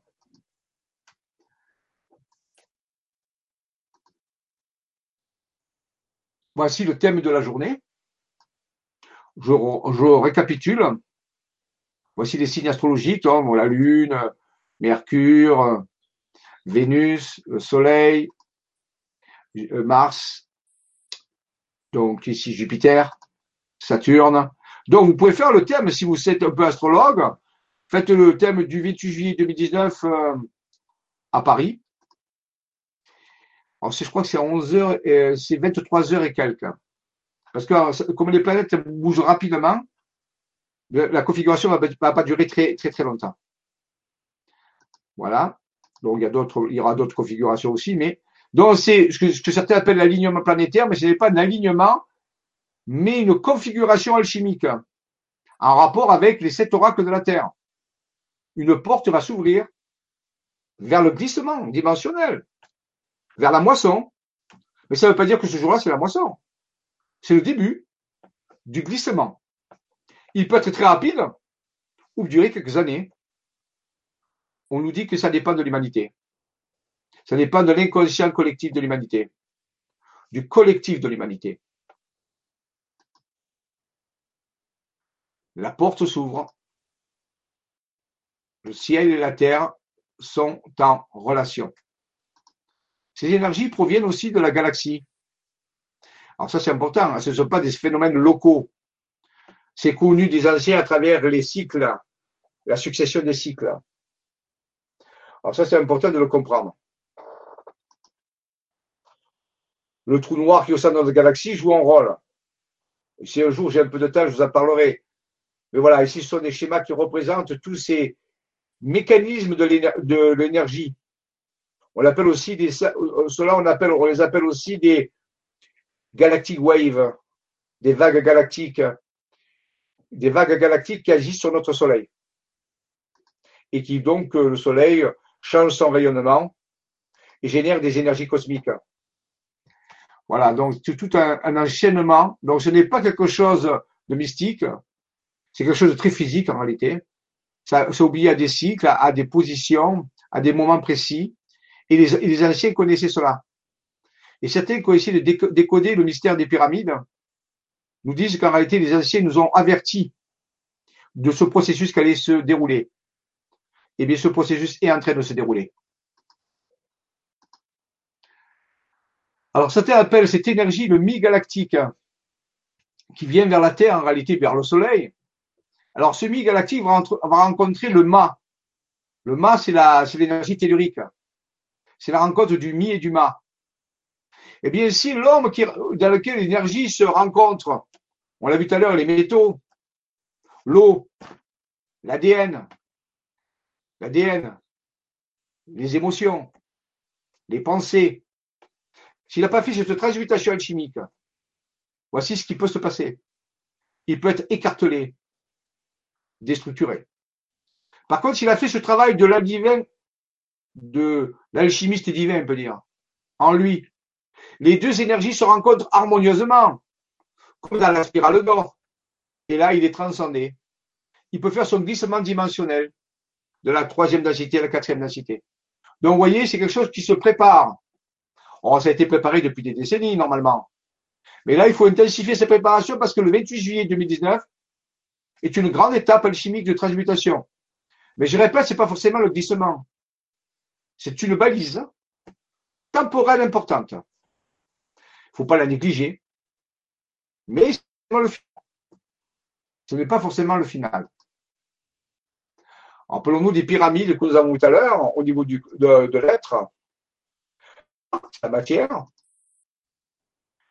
Voici le thème de la journée. Je, récapitule. Voici les signes astrologiques, hein, la Lune, Mercure, Vénus, le Soleil, euh, Mars, donc ici Jupiter, Saturne. Donc vous pouvez faire le thème, si vous êtes un peu astrologue, faites le thème du 28 juillet 2019 euh, à Paris. Alors je crois que c'est 11 heures, et c'est 23 heures et quelques. Parce que comme les planètes bougent rapidement, la configuration ne va pas durer très très très longtemps. Voilà. Donc il y a d'autres, il y aura d'autres configurations aussi, mais donc, c'est ce que, certains appellent l'alignement planétaire, mais ce n'est pas un alignement, mais une configuration alchimique en rapport avec les sept oracles de la Terre. Une porte va s'ouvrir vers le glissement dimensionnel, vers la moisson. Mais ça ne veut pas dire que ce jour-là, c'est la moisson. C'est le début du glissement. Il peut être très rapide ou durer quelques années. On nous dit que ça dépend de l'humanité. Ça dépend de l'inconscient collectif de l'humanité, du collectif de l'humanité. La porte s'ouvre. Le ciel et la terre sont en relation. Ces énergies proviennent aussi de la galaxie. Alors ça c'est important, hein. ce ne sont pas des phénomènes locaux. C'est connu des anciens à travers les cycles, la succession des cycles. Alors ça c'est important de le comprendre. le trou noir qui est au centre de notre galaxie joue un rôle. Si un jour j'ai un peu de temps, je vous en parlerai. Mais voilà, ici ce sont des schémas qui représentent tous ces mécanismes de l'énergie. On l'appelle aussi des, cela on appelle, on les appelle aussi des galactic waves, des vagues galactiques, des vagues galactiques qui agissent sur notre Soleil. Et qui donc, le Soleil change son rayonnement et génère des énergies cosmiques. Voilà, donc tout un, enchaînement. Donc ce n'est pas quelque chose de mystique, c'est quelque chose de très physique en réalité. Ça, c'est oublié à des cycles, à, des positions, à des moments précis. Et les anciens connaissaient cela. Et certains qui ont essayé de décoder le mystère des pyramides nous disent qu'en réalité, les anciens nous ont avertis de ce processus qui allait se dérouler. Eh bien, ce processus est en train de se dérouler. Alors certains appellent cette énergie le mi-galactique qui vient vers la Terre, en réalité vers le Soleil. Alors ce mi-galactique va, rencontrer le Ma. Le Ma, c'est l'énergie tellurique. C'est la rencontre du Mi et du Ma. Eh bien, si l'homme dans lequel l'énergie se rencontre, on l'a vu tout à l'heure, les métaux, l'eau, l'ADN, l'ADN, les émotions, les pensées, s'il n'a pas fait cette transmutation alchimique, voici ce qui peut se passer. Il peut être écartelé, déstructuré. Par contre, s'il a fait ce travail de de l'alchimiste divin, on peut dire, en lui, les deux énergies se rencontrent harmonieusement, comme dans la spirale d'or. Et là, il est transcendé. Il peut faire son glissement dimensionnel de la troisième densité à la quatrième densité. Donc, vous voyez, c'est quelque chose qui se prépare. Oh, ça a été préparé depuis des décennies, normalement. Mais là, il faut intensifier ces préparations parce que le 28 juillet 2019 est une grande étape alchimique de transmutation. Mais je répète, c'est pas forcément le glissement. C'est une balise temporelle importante. Faut pas la négliger. Mais ce n'est pas forcément le final. Appelons-nous des pyramides que nous avons tout à l'heure au niveau de, de l'être. La matière.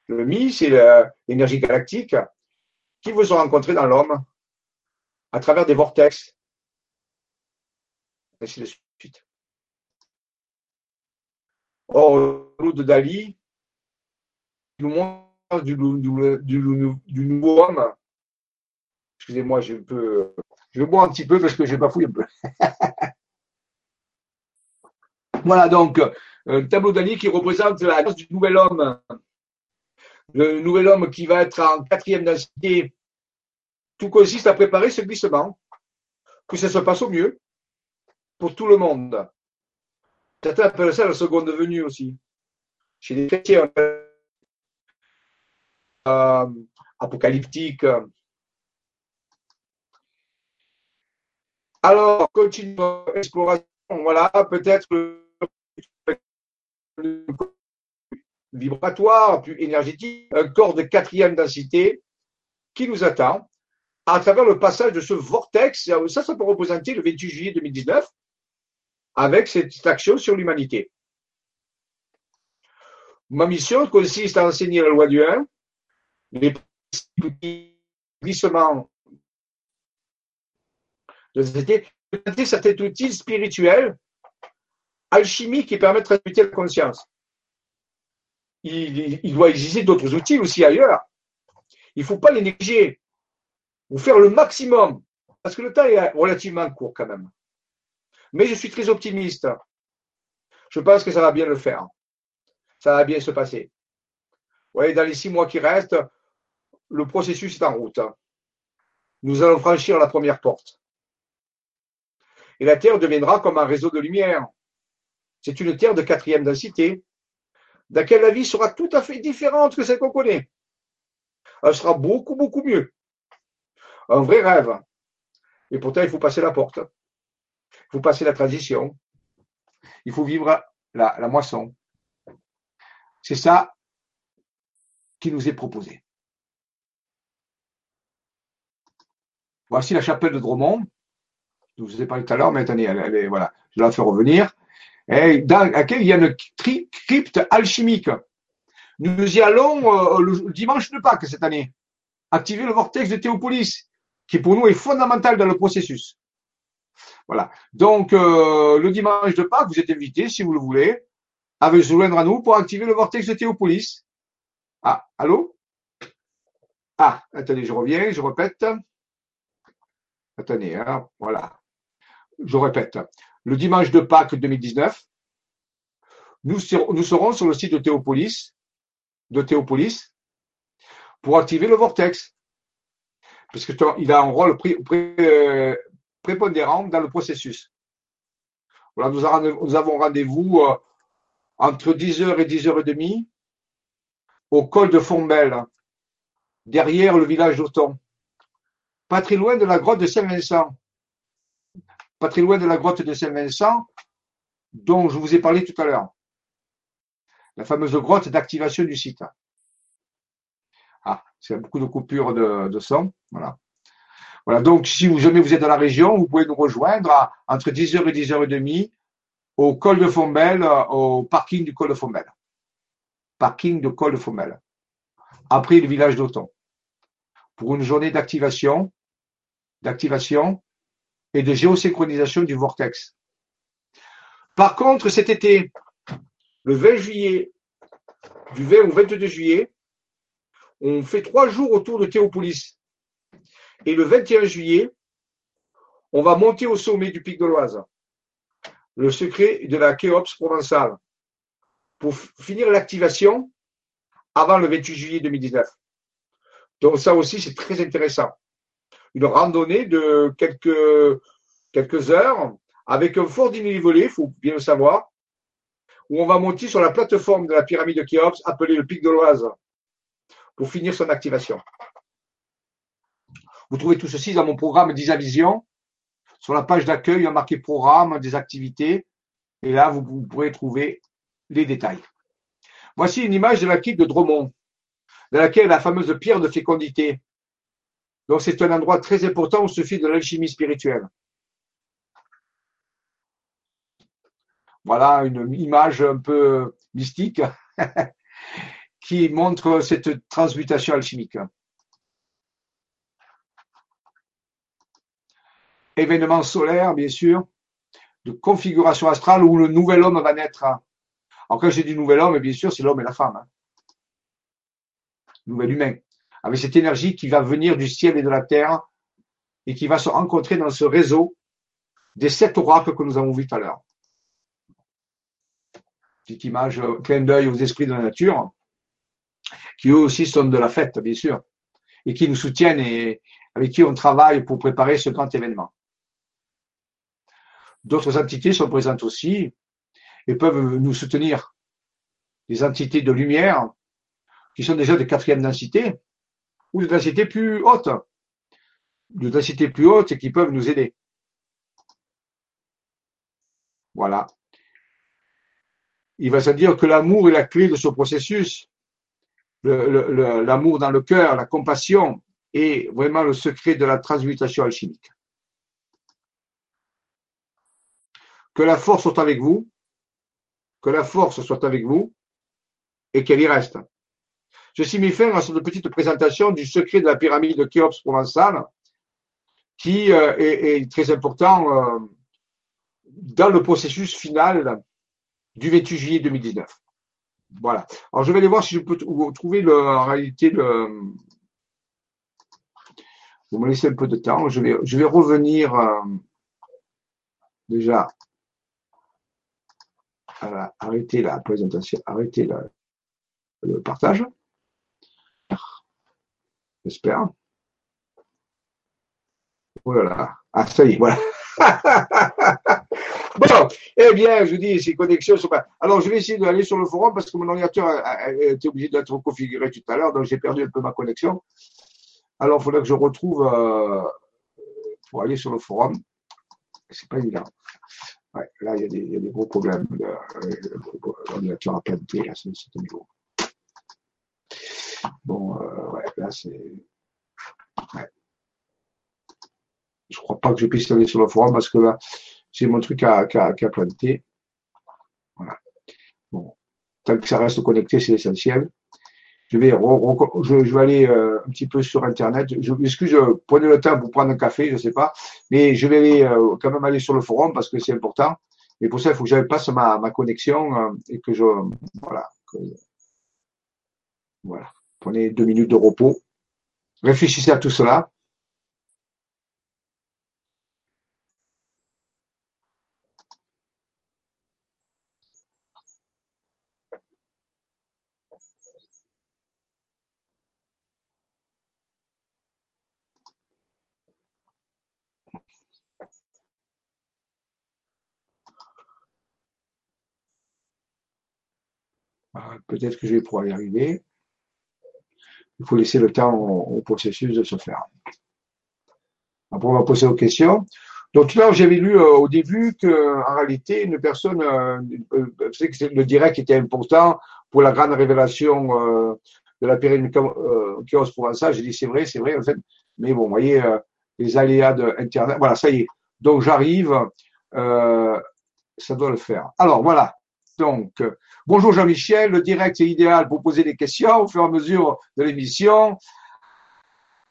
Le mi, c'est l'énergie galactique qui veut se rencontrer dans l'homme à travers des vortex. Ainsi de suite. Or, de Dali du, nouveau homme. Excusez-moi, je peux je bois un petit peu parce que j'ai bafouillé un peu. voilà donc un tableau d'Ali qui représente la race du nouvel homme. Le nouvel homme qui va être en quatrième densité. Tout consiste à préparer ce glissement, que ça se passe au mieux pour tout le monde. Certains appellent ça la seconde venue aussi. Chez les chrétiens, euh, apocalyptique, Alors, continue l'exploration. Voilà, peut-être vibratoire, plus énergétique, un corps de quatrième densité qui nous attend à travers le passage de ce vortex. Ça, ça peut représenter le 28 juillet 2019 avec cette action sur l'humanité. Ma mission consiste à enseigner la loi du 1, les glissements de cet outil spirituel, alchimique qui permet de transmuter la conscience. Il, doit exister d'autres outils aussi ailleurs. Il ne faut pas les négliger. Ou faire le maximum. Parce que le temps est relativement court quand même. Mais je suis très optimiste. Je pense que ça va bien le faire. Ça va bien se passer. Vous voyez, dans les six mois qui restent, le processus est en route. Nous allons franchir la première porte et la Terre deviendra comme un réseau de lumière. C'est une Terre de quatrième densité, dans laquelle la vie sera tout à fait différente que celle qu'on connaît. Elle sera beaucoup, beaucoup mieux. Un vrai rêve. Et pourtant, il faut passer la porte. Il faut passer la transition. Il faut vivre la, la moisson. C'est ça qui nous est proposé. Voici la chapelle de Dromont je vous ai parlé tout à l'heure, mais attendez, elle, voilà, je la fais revenir, et dans laquelle il y a une crypte alchimique. Nous y allons euh, le dimanche de Pâques cette année, activer le vortex de Théopolis, qui pour nous est fondamental dans le processus. Voilà. Donc, euh, le dimanche de Pâques, vous êtes invité, si vous le voulez, à vous joindre à nous pour activer le vortex de Théopolis. Ah, allô? Ah, attendez, je reviens, je répète. Attendez, hein, voilà je répète, le dimanche de Pâques 2019, nous, serons sur le site de Théopolis, de Théopolis, pour activer le vortex. Parce qu'il a un rôle prépondérant dans le processus. Voilà, nous, avons rendez-vous euh, entre 10h et 10h30 au col de Fombelle, derrière le village d'Auton, pas très loin de la grotte de Saint-Vincent pas très loin de la grotte de Saint-Vincent, dont je vous ai parlé tout à l'heure. La fameuse grotte d'activation du site. Ah, c'est beaucoup de coupures de, son. Voilà. Voilà. Donc, si vous, jamais vous êtes dans la région, vous pouvez nous rejoindre entre 10h et 10h30 au col de Fombelle, au parking du col de Fombelle. parking de Col de Fomel, après le village d'Auton, pour une journée d'activation, d'activation et de géosynchronisation du vortex. Par contre, cet été, le 20 juillet, du 20 au 22 juillet, on fait trois jours autour de Théopolis. Et le 21 juillet, on va monter au sommet du pic de l'Oise. Le secret de la Kéops provençale. Pour finir l'activation avant le 28 juillet 2019. Donc ça aussi, c'est très intéressant. Une randonnée de quelques, heures avec un fort dénivelé, il faut bien le savoir, où on va monter sur la plateforme de la pyramide de Khéops, appelée le pic de l'Oise, pour finir son activation. Vous trouvez tout ceci dans mon programme d'Isavision. Sur la page d'accueil, il y a marqué programme, des activités. Et là, vous, vous pourrez trouver les détails. Voici une image de la de Dromont, dans laquelle la fameuse pierre de fécondité. Donc, c'est un endroit très important où se fait de l'alchimie spirituelle. Voilà une image un peu mystique qui montre cette transmutation alchimique. Événement solaire, bien sûr, de configuration astrale où le nouvel homme va naître. Alors quand j'ai dit nouvel homme, bien sûr, c'est l'homme et la femme. Nouvel humain. Avec cette énergie qui va venir du ciel et de la terre et qui va se rencontrer dans ce réseau des sept oracles que nous avons vus tout à l'heure petite image, euh, clin d'œil aux esprits de la nature, qui eux aussi sont de la fête, bien sûr, et qui nous soutiennent et avec qui on travaille pour préparer ce grand événement. D'autres entités sont présentes aussi et peuvent nous soutenir. Des entités de lumière qui sont déjà de quatrième densité ou de densité plus haute. De densité plus haute et qui peuvent nous aider. Voilà il va se dire que l'amour est la clé de ce processus. L'amour dans le cœur, la compassion est vraiment le secret de la transmutation alchimique. Que la force soit avec vous, que la force soit avec vous et qu'elle y reste. Ceci met fin à cette petite présentation du secret de la pyramide de Khéops provençale qui euh, est, très important euh, dans le processus final du 28 juillet 2019. Voilà. Alors, je vais aller voir si je peux trouver le, en réalité le. Vous me laissez un peu de temps. Je vais, revenir euh, déjà à arrêter la présentation, arrêter le partage. J'espère. Voilà. Ah, ça y est, voilà. bon, eh bien, je vous dis, ces connexions sont pas. Alors, je vais essayer d'aller sur le forum parce que mon ordinateur a, été obligé d'être configuré tout à l'heure, donc j'ai perdu un peu ma connexion. Alors, il faudrait que je retrouve euh, pour aller sur le forum. C'est pas évident. Là, il y, a des, gros problèmes. L'ordinateur a planté à ce, niveau. Bon, euh, ouais, là, c'est. Ouais je crois pas que je puisse aller sur le forum parce que là, c'est mon truc à, à, planter. Voilà. Bon. Tant que ça reste connecté, c'est essentiel. Je vais, je, vais aller euh, un petit peu sur Internet. Je m'excuse, prenez le temps pour prendre un café, je sais pas. Mais je vais euh, quand même aller sur le forum parce que c'est important. Et pour ça, il faut que je passe ma, ma connexion euh, et que je, voilà. voilà. Prenez deux minutes de repos. Réfléchissez à tout cela. Peut-être que je vais pouvoir y arriver. Il faut laisser le temps au, processus de se faire. Après, on va poser aux questions. Donc là, j'avais lu euh, au début qu'en réalité, une personne, euh, euh le direct était important pour la grande révélation de la période chaos provençal. J'ai dit c'est vrai, c'est vrai en fait. Mais bon, vous voyez, les aléas de Internet. Voilà, ça y est. Donc j'arrive. ça doit le faire. Alors voilà. Donc, bonjour Jean-Michel, le direct est idéal pour poser des questions au fur et à mesure de l'émission.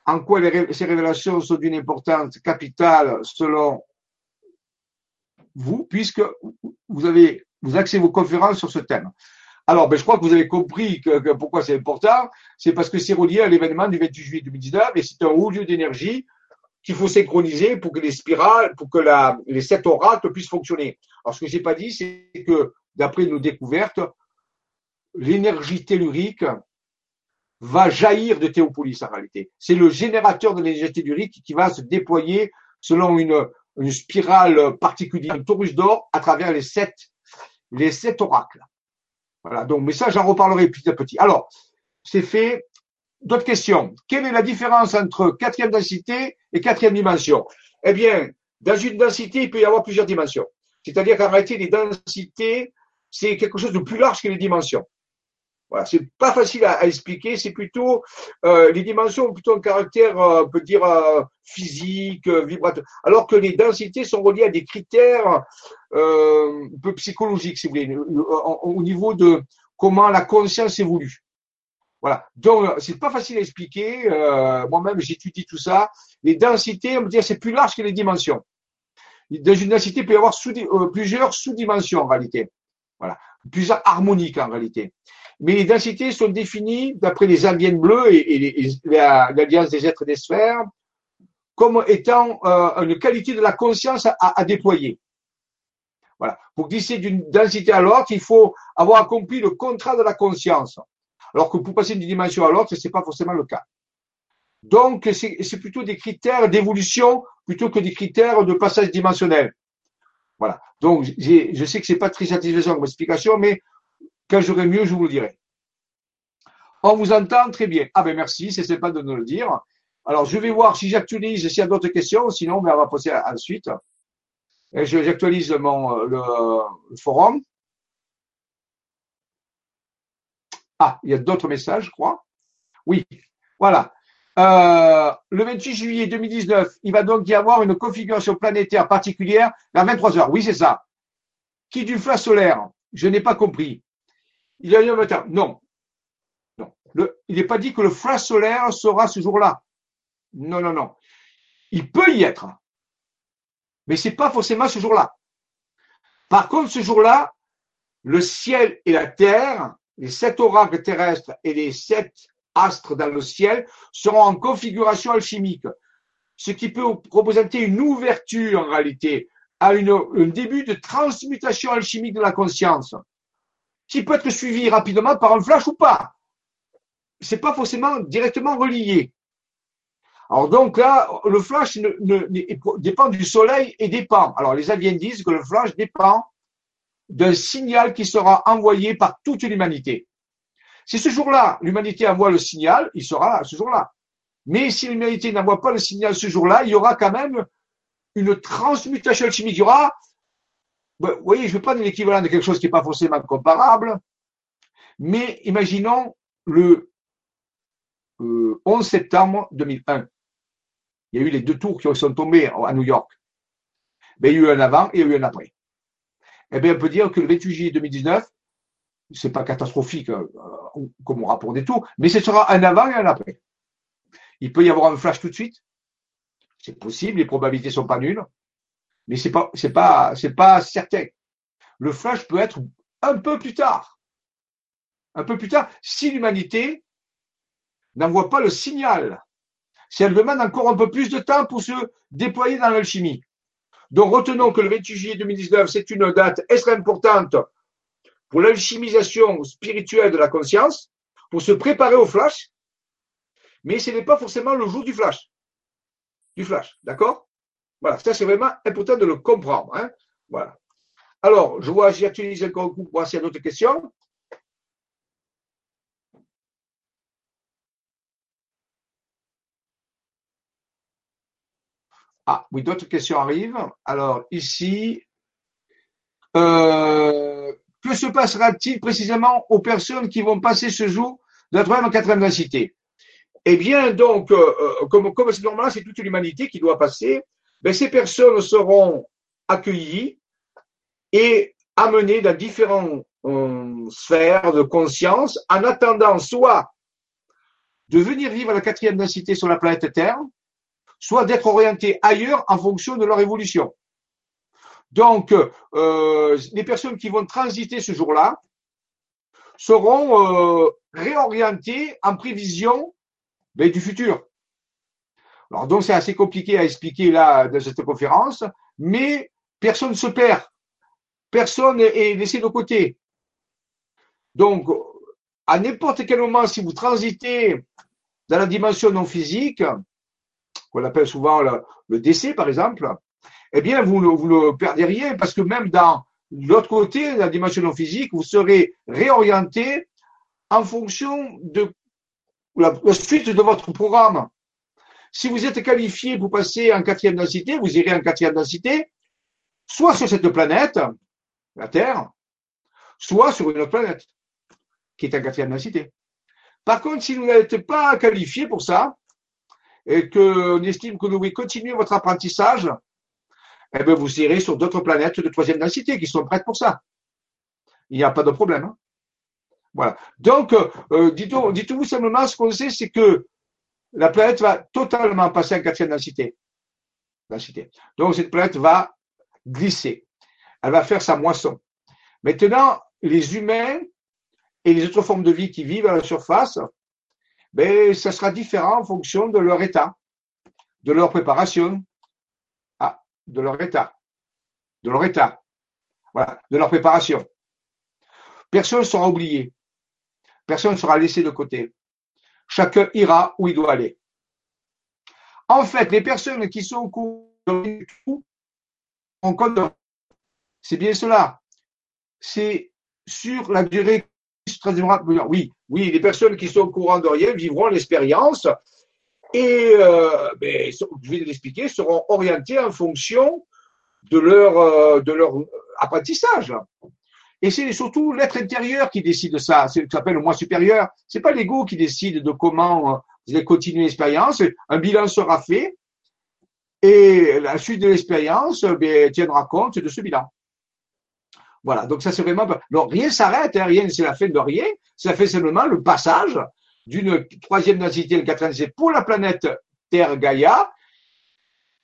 En quoi ces révélations sont d'une importance capitale selon vous, puisque vous avez vous axez vos conférences sur ce thème? Alors, ben, je crois que vous avez compris que, pourquoi c'est important. C'est parce que c'est relié à l'événement du 28 juillet 2019 et c'est un haut lieu d'énergie qu'il faut synchroniser pour que les spirales, pour que la, les sept oracles puissent fonctionner. Alors, ce que j'ai pas dit, c'est que d'après nos découvertes, l'énergie tellurique va jaillir de Théopolis en réalité. C'est le générateur de l'énergie tellurique qui va se déployer selon une, spirale particulière, un torus d'or à travers les sept, les sept oracles. Voilà, donc, mais ça, j'en reparlerai petit à petit. Alors, c'est fait. D'autres questions? Quelle est la différence entre quatrième densité et quatrième dimension? Eh bien, dans une densité, il peut y avoir plusieurs dimensions. C'est-à-dire qu'en réalité, les densités, c'est quelque chose de plus large que les dimensions. Voilà, c'est pas facile à, expliquer. C'est plutôt euh, les dimensions ont plutôt un caractère, euh, on peut dire euh, physique, vibratoire, alors que les densités sont reliées à des critères un peu psychologiques, si vous voulez, au niveau de comment la conscience évolue. Voilà. Donc, c'est pas facile à expliquer. Moi-même, j'étudie tout ça. Les densités, on peut dire, c'est plus large que les dimensions. Dans une densité, il peut y avoir plusieurs sous-dimensions en réalité. Voilà. Plusieurs harmoniques en réalité mais les densités sont définies d'après les aliens bleus et, l'alliance des êtres des sphères comme étant euh, une qualité de la conscience à, déployer. Voilà. Pour glisser d'une densité à l'autre, il faut avoir accompli le contrat de la conscience. Alors que pour passer d'une dimension à l'autre, ce n'est pas forcément le cas. Donc, c'est plutôt des critères d'évolution plutôt que des critères de passage dimensionnel. Voilà. Donc, je sais que c'est pas très satisfaisant comme explication, mais quand j'aurai mieux, je vous le dirai. On vous entend très bien. Ah ben merci, c'est sympa de nous le dire. Alors, je vais voir si j'actualise, s'il y a d'autres questions, sinon ben, on va passer ensuite. J'actualise mon le, forum. Ah, il y a d'autres messages, je crois. Oui, voilà. Euh, le 28 juillet 2019, il va donc y avoir une configuration planétaire particulière à 23 heures. Oui, c'est ça. Qui du flash solaire? Je n'ai pas compris. Il y a eu un matin. Non. non. il n'est pas dit que le flash solaire sera ce jour-là. Non, non, non. Il peut y être. Mais ce n'est pas forcément ce jour-là. Par contre, ce jour-là, le ciel et la terre, les sept oracles terrestres et les sept astres dans le ciel seront en configuration alchimique. Ce qui peut représenter une ouverture en réalité à un début de transmutation alchimique de la conscience qui peut être suivi rapidement par un flash ou pas. C'est pas forcément directement relié. Alors donc là, le flash dépend du soleil et dépend. Alors les aliens disent que le flash dépend d'un signal qui sera envoyé par toute l'humanité. Si ce jour-là, l'humanité envoie le signal, il sera là ce jour-là. Mais si l'humanité n'envoie pas le signal ce jour-là, il y aura quand même une transmutation chimique. Il y aura bah, vous voyez, je ne veux pas donner l'équivalent de quelque chose qui n'est pas forcément comparable, mais imaginons le 11 euh, septembre 2001. Il y a eu les deux tours qui sont tombés à New York. Ben, il y a eu un avant et il y a eu un après. Eh bien, on peut dire que le 28 juillet 2019, c'est pas catastrophique euh, comme on rapporte des tours, mais ce sera un avant et un après. Il peut y avoir un flash tout de suite. C'est possible, les probabilités sont pas nulles mais c'est pas, c'est pas, c'est pas certain. Le flash peut être un peu plus tard. Un peu plus tard, si l'humanité n'envoie pas le signal, si elle demande encore un peu plus de temps pour se déployer dans l'alchimie. Donc retenons que le 28 juillet 2019, c'est une date extrêmement importante pour l'alchimisation spirituelle de la conscience, pour se préparer au flash, mais ce n'est pas forcément le jour du flash. Du flash, d'accord? Voilà, ça c'est vraiment important de le comprendre. Hein. Voilà. Alors, je vois, j'utilise encore un coup pour voir s'il d'autres questions. Ah, oui, d'autres questions arrivent. Alors, ici, euh, que se passera-t-il précisément aux personnes qui vont passer ce jour de la troisième en quatrième densité Eh bien, donc, euh, euh, comme, comme c'est normal, c'est toute l'humanité qui doit passer ben, ces personnes seront accueillies et amenées dans différents euh, sphère de conscience en attendant soit de venir vivre à la quatrième densité sur la planète Terre, soit d'être orientés ailleurs en fonction de leur évolution. Donc, euh, les personnes qui vont transiter ce jour-là seront euh, réorientées en prévision ben, du futur. Alors, donc, c'est assez compliqué à expliquer là dans cette conférence, mais personne ne se perd. Personne est laissé de côté. Donc, à n'importe quel moment, si vous transitez dans la dimension non physique, qu'on appelle souvent le, décès, par exemple, eh bien, vous ne vous le perdez rien parce que même dans l'autre côté, la dimension non physique, vous serez réorienté en fonction de la, suite de votre programme. Si vous êtes qualifié pour passer en quatrième densité, vous irez en quatrième densité, soit sur cette planète, la Terre, soit sur une autre planète, qui est en quatrième densité. Par contre, si vous n'êtes pas qualifié pour ça, et qu'on estime que vous voulez continuer votre apprentissage, eh bien, vous irez sur d'autres planètes de troisième densité qui sont prêtes pour ça. Il n'y a pas de problème. Hein. Voilà. Donc, euh, dites-vous simplement ce qu'on sait, c'est que la planète va totalement passer en quatrième densité. densité. Donc, cette planète va glisser. Elle va faire sa moisson. Maintenant, les humains et les autres formes de vie qui vivent à la surface, ben, ça sera différent en fonction de leur état, de leur préparation, de leur état, de leur état, de leur préparation. Personne ne sera oublié, personne ne sera laissé de côté. Chacun ira où il doit aller. En fait, les personnes qui sont au courant en compte, c'est bien cela. C'est sur la durée oui, oui, les personnes qui sont au courant de rien vivront l'expérience et, euh, ben, je vais l'expliquer, seront orientées en fonction de leur, euh, de leur apprentissage. Et c'est surtout l'être intérieur qui décide de ça. C'est ce qu'on appelle le moi supérieur. C'est pas l'ego qui décide de comment euh, vous allez continuer l'expérience. Un bilan sera fait et la suite de l'expérience ben, tiendra compte de ce bilan. Voilà, donc ça c'est vraiment. Alors rien s'arrête, hein, rien, c'est la fin de rien. Ça fait simplement le passage d'une troisième densité, le quatrième densité pour la planète Terre Gaïa.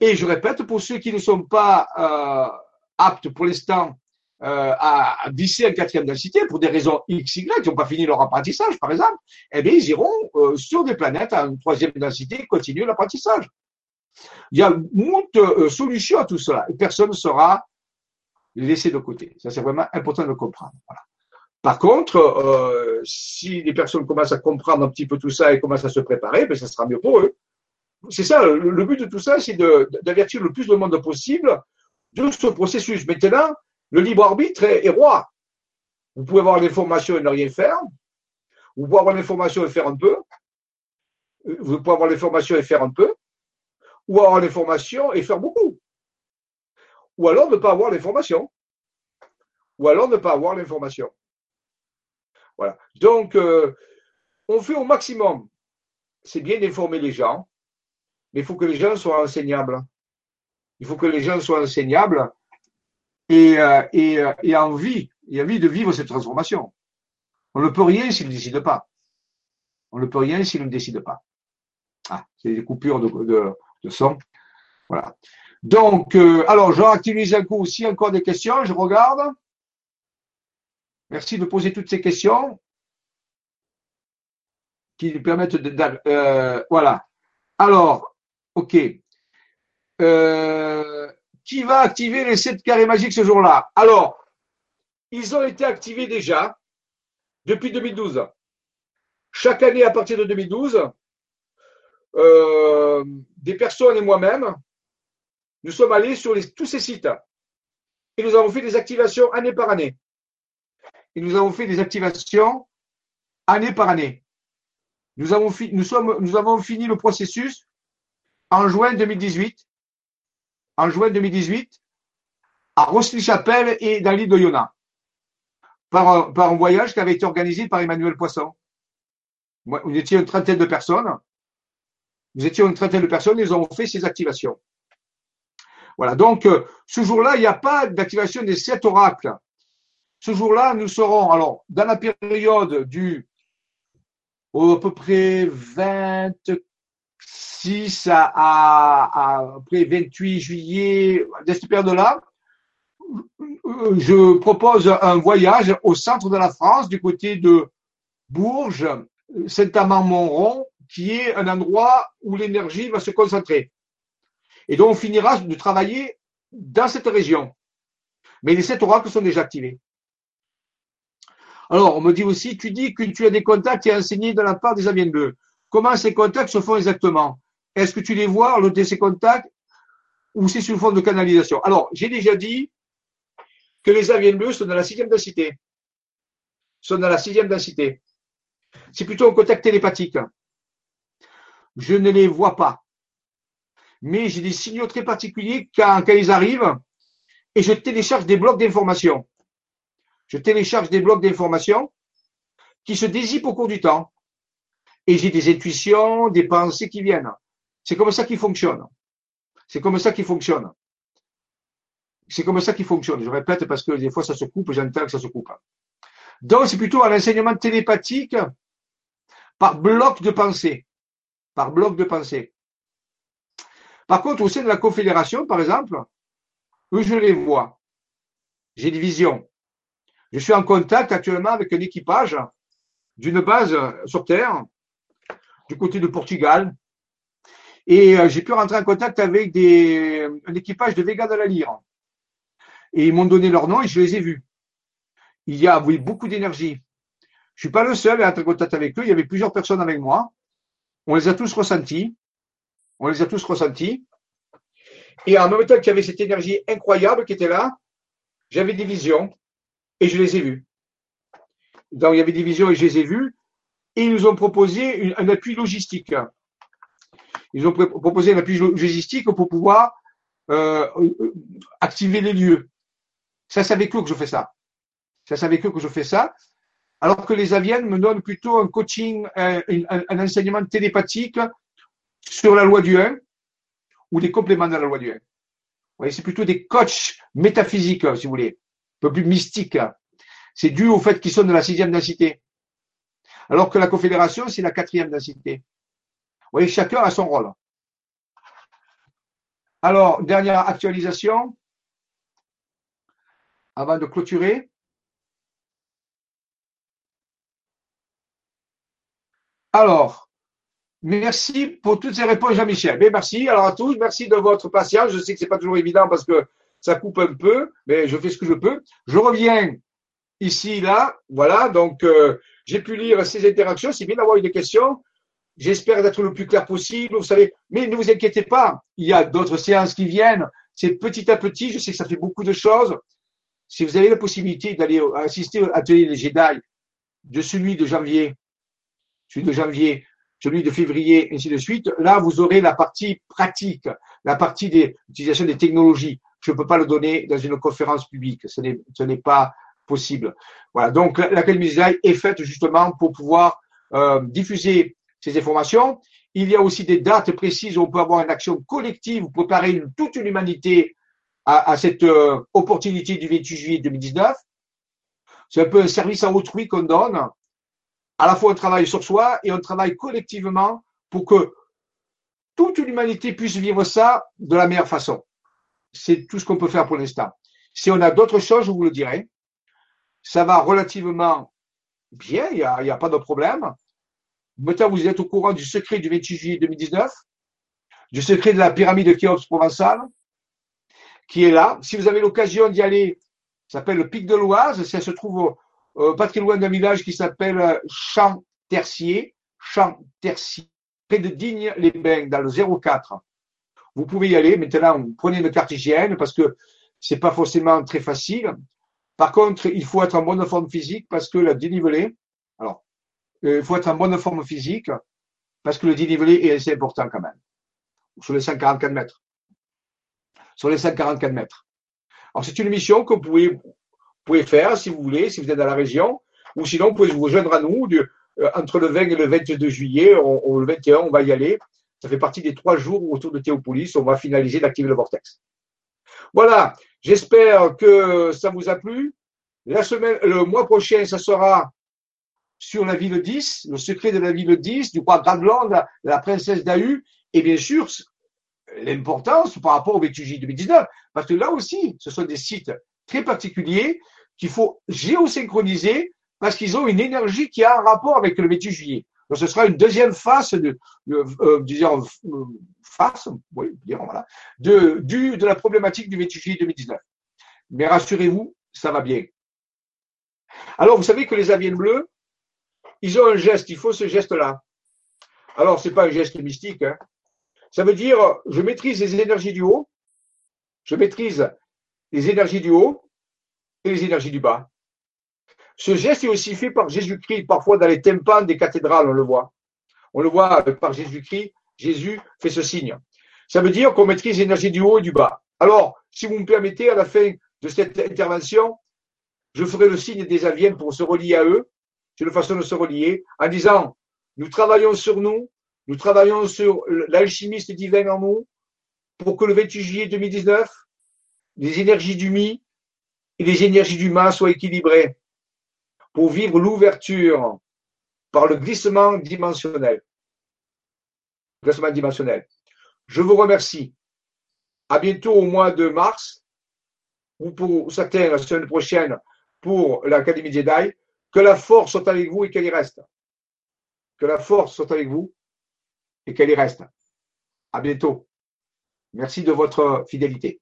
Et je répète, pour ceux qui ne sont pas euh, aptes pour l'instant euh, à, à visser en quatrième densité pour des raisons X, Y, qui n'ont pas fini leur apprentissage, par exemple, eh bien, ils iront euh, sur des planètes en troisième densité et continuer l'apprentissage. Il y a de solutions à tout cela. Et personne ne sera laisser de côté. Ça, c'est vraiment important de comprendre. Par contre, euh, si les personnes commencent à comprendre un petit peu tout ça et commencent à se préparer, ben, ça sera mieux pour eux. C'est ça, le, but de tout ça, c'est d'avertir le plus de monde possible de ce processus. Maintenant, le libre arbitre est, roi. Vous pouvez avoir l'information et ne rien faire. Vous pouvez avoir l'information et faire un peu. Vous pouvez avoir l'information et faire un peu. Ou avoir l'information et faire beaucoup ou alors ne pas avoir l'information. Ou alors ne pas avoir l'information. Voilà. Donc, euh, on fait au maximum. C'est bien d'informer les gens, mais il faut que les gens soient enseignables. Il faut que les gens soient enseignables et, euh, euh, envie, envie de vivre cette transformation. On ne peut rien s'ils ne décident pas. On ne peut rien s'ils ne décident pas. Ah, c'est des coupures de, son. Voilà. Donc, euh, alors, je réactualise un coup. A encore des questions, je regarde. Merci de poser toutes ces questions qui permettent de. Euh, voilà. Alors, OK. Euh, qui va activer les sept carrés magiques ce jour-là? Alors, ils ont été activés déjà depuis 2012. Chaque année à partir de 2012, des personnes et moi-même, nous sommes allés sur tous ces sites et nous avons fait des activations année par année. Et nous avons fait des activations année par année. Nous avons, nous, sommes, nous avons fini le processus en juin 2018. En juin 2018, à Rosny-Chapelle et dans l'île de Yona. Par un, par un voyage qui avait été organisé par Emmanuel Poisson. Nous étions une trentaine de personnes. Nous étions une trentaine de personnes et nous avons fait ces activations. Voilà, donc euh, ce jour-là, il n'y a pas d'activation des sept oracles. Ce jour-là, nous serons, alors, dans la période du, à peu près 26 à, à, après 28 juillet, de cette période-là, je propose un voyage au centre de la France, du côté de Bourges, Saint-Amand-Montrond, qui est un endroit où l'énergie va se concentrer. Et donc, on finira de travailler dans cette région. Mais les sept oracles sont déjà activés. Alors, on me dit aussi, tu dis que tu as des contacts et enseignés de la part des aviens bleus. Comment ces contacts se font exactement? Est-ce que tu les vois, de ces contacts, ou c'est sur le fond de canalisation? Alors, j'ai déjà dit que les aviens bleus sont dans la sixième densité. Sont dans la sixième densité. C'est plutôt un contact télépathique. Je ne les vois pas. Mais j'ai des signaux très particuliers quand ils arrivent et je télécharge des blocs d'informations. Je télécharge des blocs d'informations qui se dissipent au cours du temps. Et j'ai des intuitions, des pensées qui viennent. C'est comme ça qu'il fonctionne. C'est comme ça qu'il fonctionne. C'est comme ça qu'il fonctionne. Je répète parce que des fois ça se coupe, j'entends que ça se coupe. Donc c'est plutôt un enseignement télépathique par bloc de pensée. Par bloc de pensée. Par contre, au sein de la confédération, par exemple, eux, je les vois. J'ai des visions. Je suis en contact actuellement avec un équipage d'une base sur Terre, du côté de Portugal. Et euh, j'ai pu rentrer en contact avec un équipage de Vega de la Lyre. Et ils m'ont donné leur nom et je les ai vus. Il y a beaucoup d'énergie. Je suis pas le seul à être en contact avec eux. Il y avait plusieurs personnes avec moi. On les a tous ressentis. On les a tous ressentis. Et en même temps qu'il y avait cette énergie incroyable qui était là, j'avais des visions et je les ai vus. Donc il y avait des visions et je les ai vus. Et ils nous ont proposé un appui logistique. Ils ont proposé un appui logistique pour pouvoir euh, euh, activer les lieux. Ça, c'est avec eux que je fais ça. Ça, c'est avec eux que je fais ça. Alors que les aviennes me donnent plutôt un coaching, un, un, enseignement télépathique sur la loi du 1 ou des compléments de la loi du 1. c'est plutôt des coachs métaphysiques, si vous voulez, peu plus mystiques. C'est dû au fait qu'ils sont de la sixième densité. Alors que la confédération, c'est la quatrième densité. Vous voyez, chacun a son rôle. Alors, dernière actualisation avant de clôturer. Alors, merci pour toutes ces réponses, Jean-Michel. Merci à tous, merci de votre patience. Je sais que c'est pas toujours évident parce que ça coupe un peu, mais je fais ce que je peux. Je reviens ici, là, voilà. Donc, euh, j'ai pu lire ces interactions. C'est bien d'avoir eu des questions. J'espère d'être le plus clair possible, vous savez. Mais ne vous inquiétez pas, il y a d'autres séances qui viennent. C'est petit à petit. Je sais que ça fait beaucoup de choses. Si vous avez la possibilité d'aller assister à l'atelier des Jedi de celui de janvier, celui de janvier, celui de février, ainsi de suite, là, vous aurez la partie pratique, la partie des des technologies. Je ne peux pas le donner dans une conférence publique. Ce n'est pas possible. Voilà. Donc, l'Académie Jedi est faite justement pour pouvoir euh, diffuser ces informations. Il y a aussi des dates précises où on peut avoir une action collective, préparer toute une humanité à, cette euh, opportunité du 28 juillet 2019. C'est un peu un service à autrui qu'on donne. À la fois, on travaille sur soi et on travaille collectivement pour que toute l'humanité puisse vivre ça de la meilleure façon. C'est tout ce qu'on peut faire pour l'instant. Si on a d'autres choses, je vous le dirai. Ça va relativement bien, il n'y a, pas de problème. Maintenant, vous êtes au courant du secret du 28 juillet 2019, du secret de la pyramide de Khéops provençale, qui est là. Si vous avez l'occasion d'y aller, ça s'appelle le Pic de l'Oise. Ça se trouve euh, pas très loin d'un village qui s'appelle euh, Champ-Tercier, Champ-Tercier, près de Digne-les-Bains, dans le 04. Vous pouvez y aller. Maintenant, prenez une carte hygiène parce que c'est pas forcément très facile. Par contre, il faut être en bonne forme physique parce que le dénivelé, alors, euh, il faut être en bonne forme physique parce que le dénivelé est assez important quand même. Sur les 144 mètres sur les 144 mètres. Alors, c'est une mission que vous pouvez, faire si vous voulez, si vous êtes dans la région, ou sinon, vous pouvez vous rejoindre à nous euh, entre le 20 et le 22 juillet, le 21, on va y aller. Ça fait partie des trois jours autour de Théopolis, on va finaliser d'activer le vortex. Voilà, j'espère que ça vous a plu. La semaine, le mois prochain, ça sera sur la ville 10, le secret de la ville 10, du roi Gradland, de la princesse d'Ahu, et bien sûr, l'importance par rapport au VTJ 2019. Parce que là aussi, ce sont des sites très particuliers qu'il faut géosynchroniser parce qu'ils ont une énergie qui a un rapport avec le 28 juillet. Donc, ce sera une deuxième phase de, euh, disons, euh, face, oui, voilà, de, du, de la problématique du 28 juillet 2019. Mais rassurez-vous, ça va bien. Alors, vous savez que les aviens bleus, ils ont un geste, il faut ce geste-là. Alors, c'est pas un geste mystique, hein. Ça veut dire, je maîtrise les énergies du haut, je maîtrise les énergies du haut et les énergies du bas. Ce geste est aussi fait par Jésus-Christ, parfois dans les tympans des cathédrales, on le voit. On le voit par Jésus-Christ, Jésus fait ce signe. Ça veut dire qu'on maîtrise l'énergie du haut et du bas. Alors, si vous me permettez, à la fin de cette intervention, je ferai le signe des aviens pour se relier à eux. C'est une façon de se relier en disant, nous travaillons sur nous, nous travaillons sur l'alchimiste divin en nous pour que le 28 juillet 2019, les énergies du mi et les énergies du ma soient équilibrées pour vivre l'ouverture par le glissement dimensionnel. Glissement dimensionnel. Je vous remercie. À bientôt au mois de mars, ou pour certains la semaine prochaine pour l'Académie Jedi. Que la force soit avec vous et qu'elle y reste. Que la force soit avec vous et qu'elle y reste. À bientôt. Merci de votre fidélité.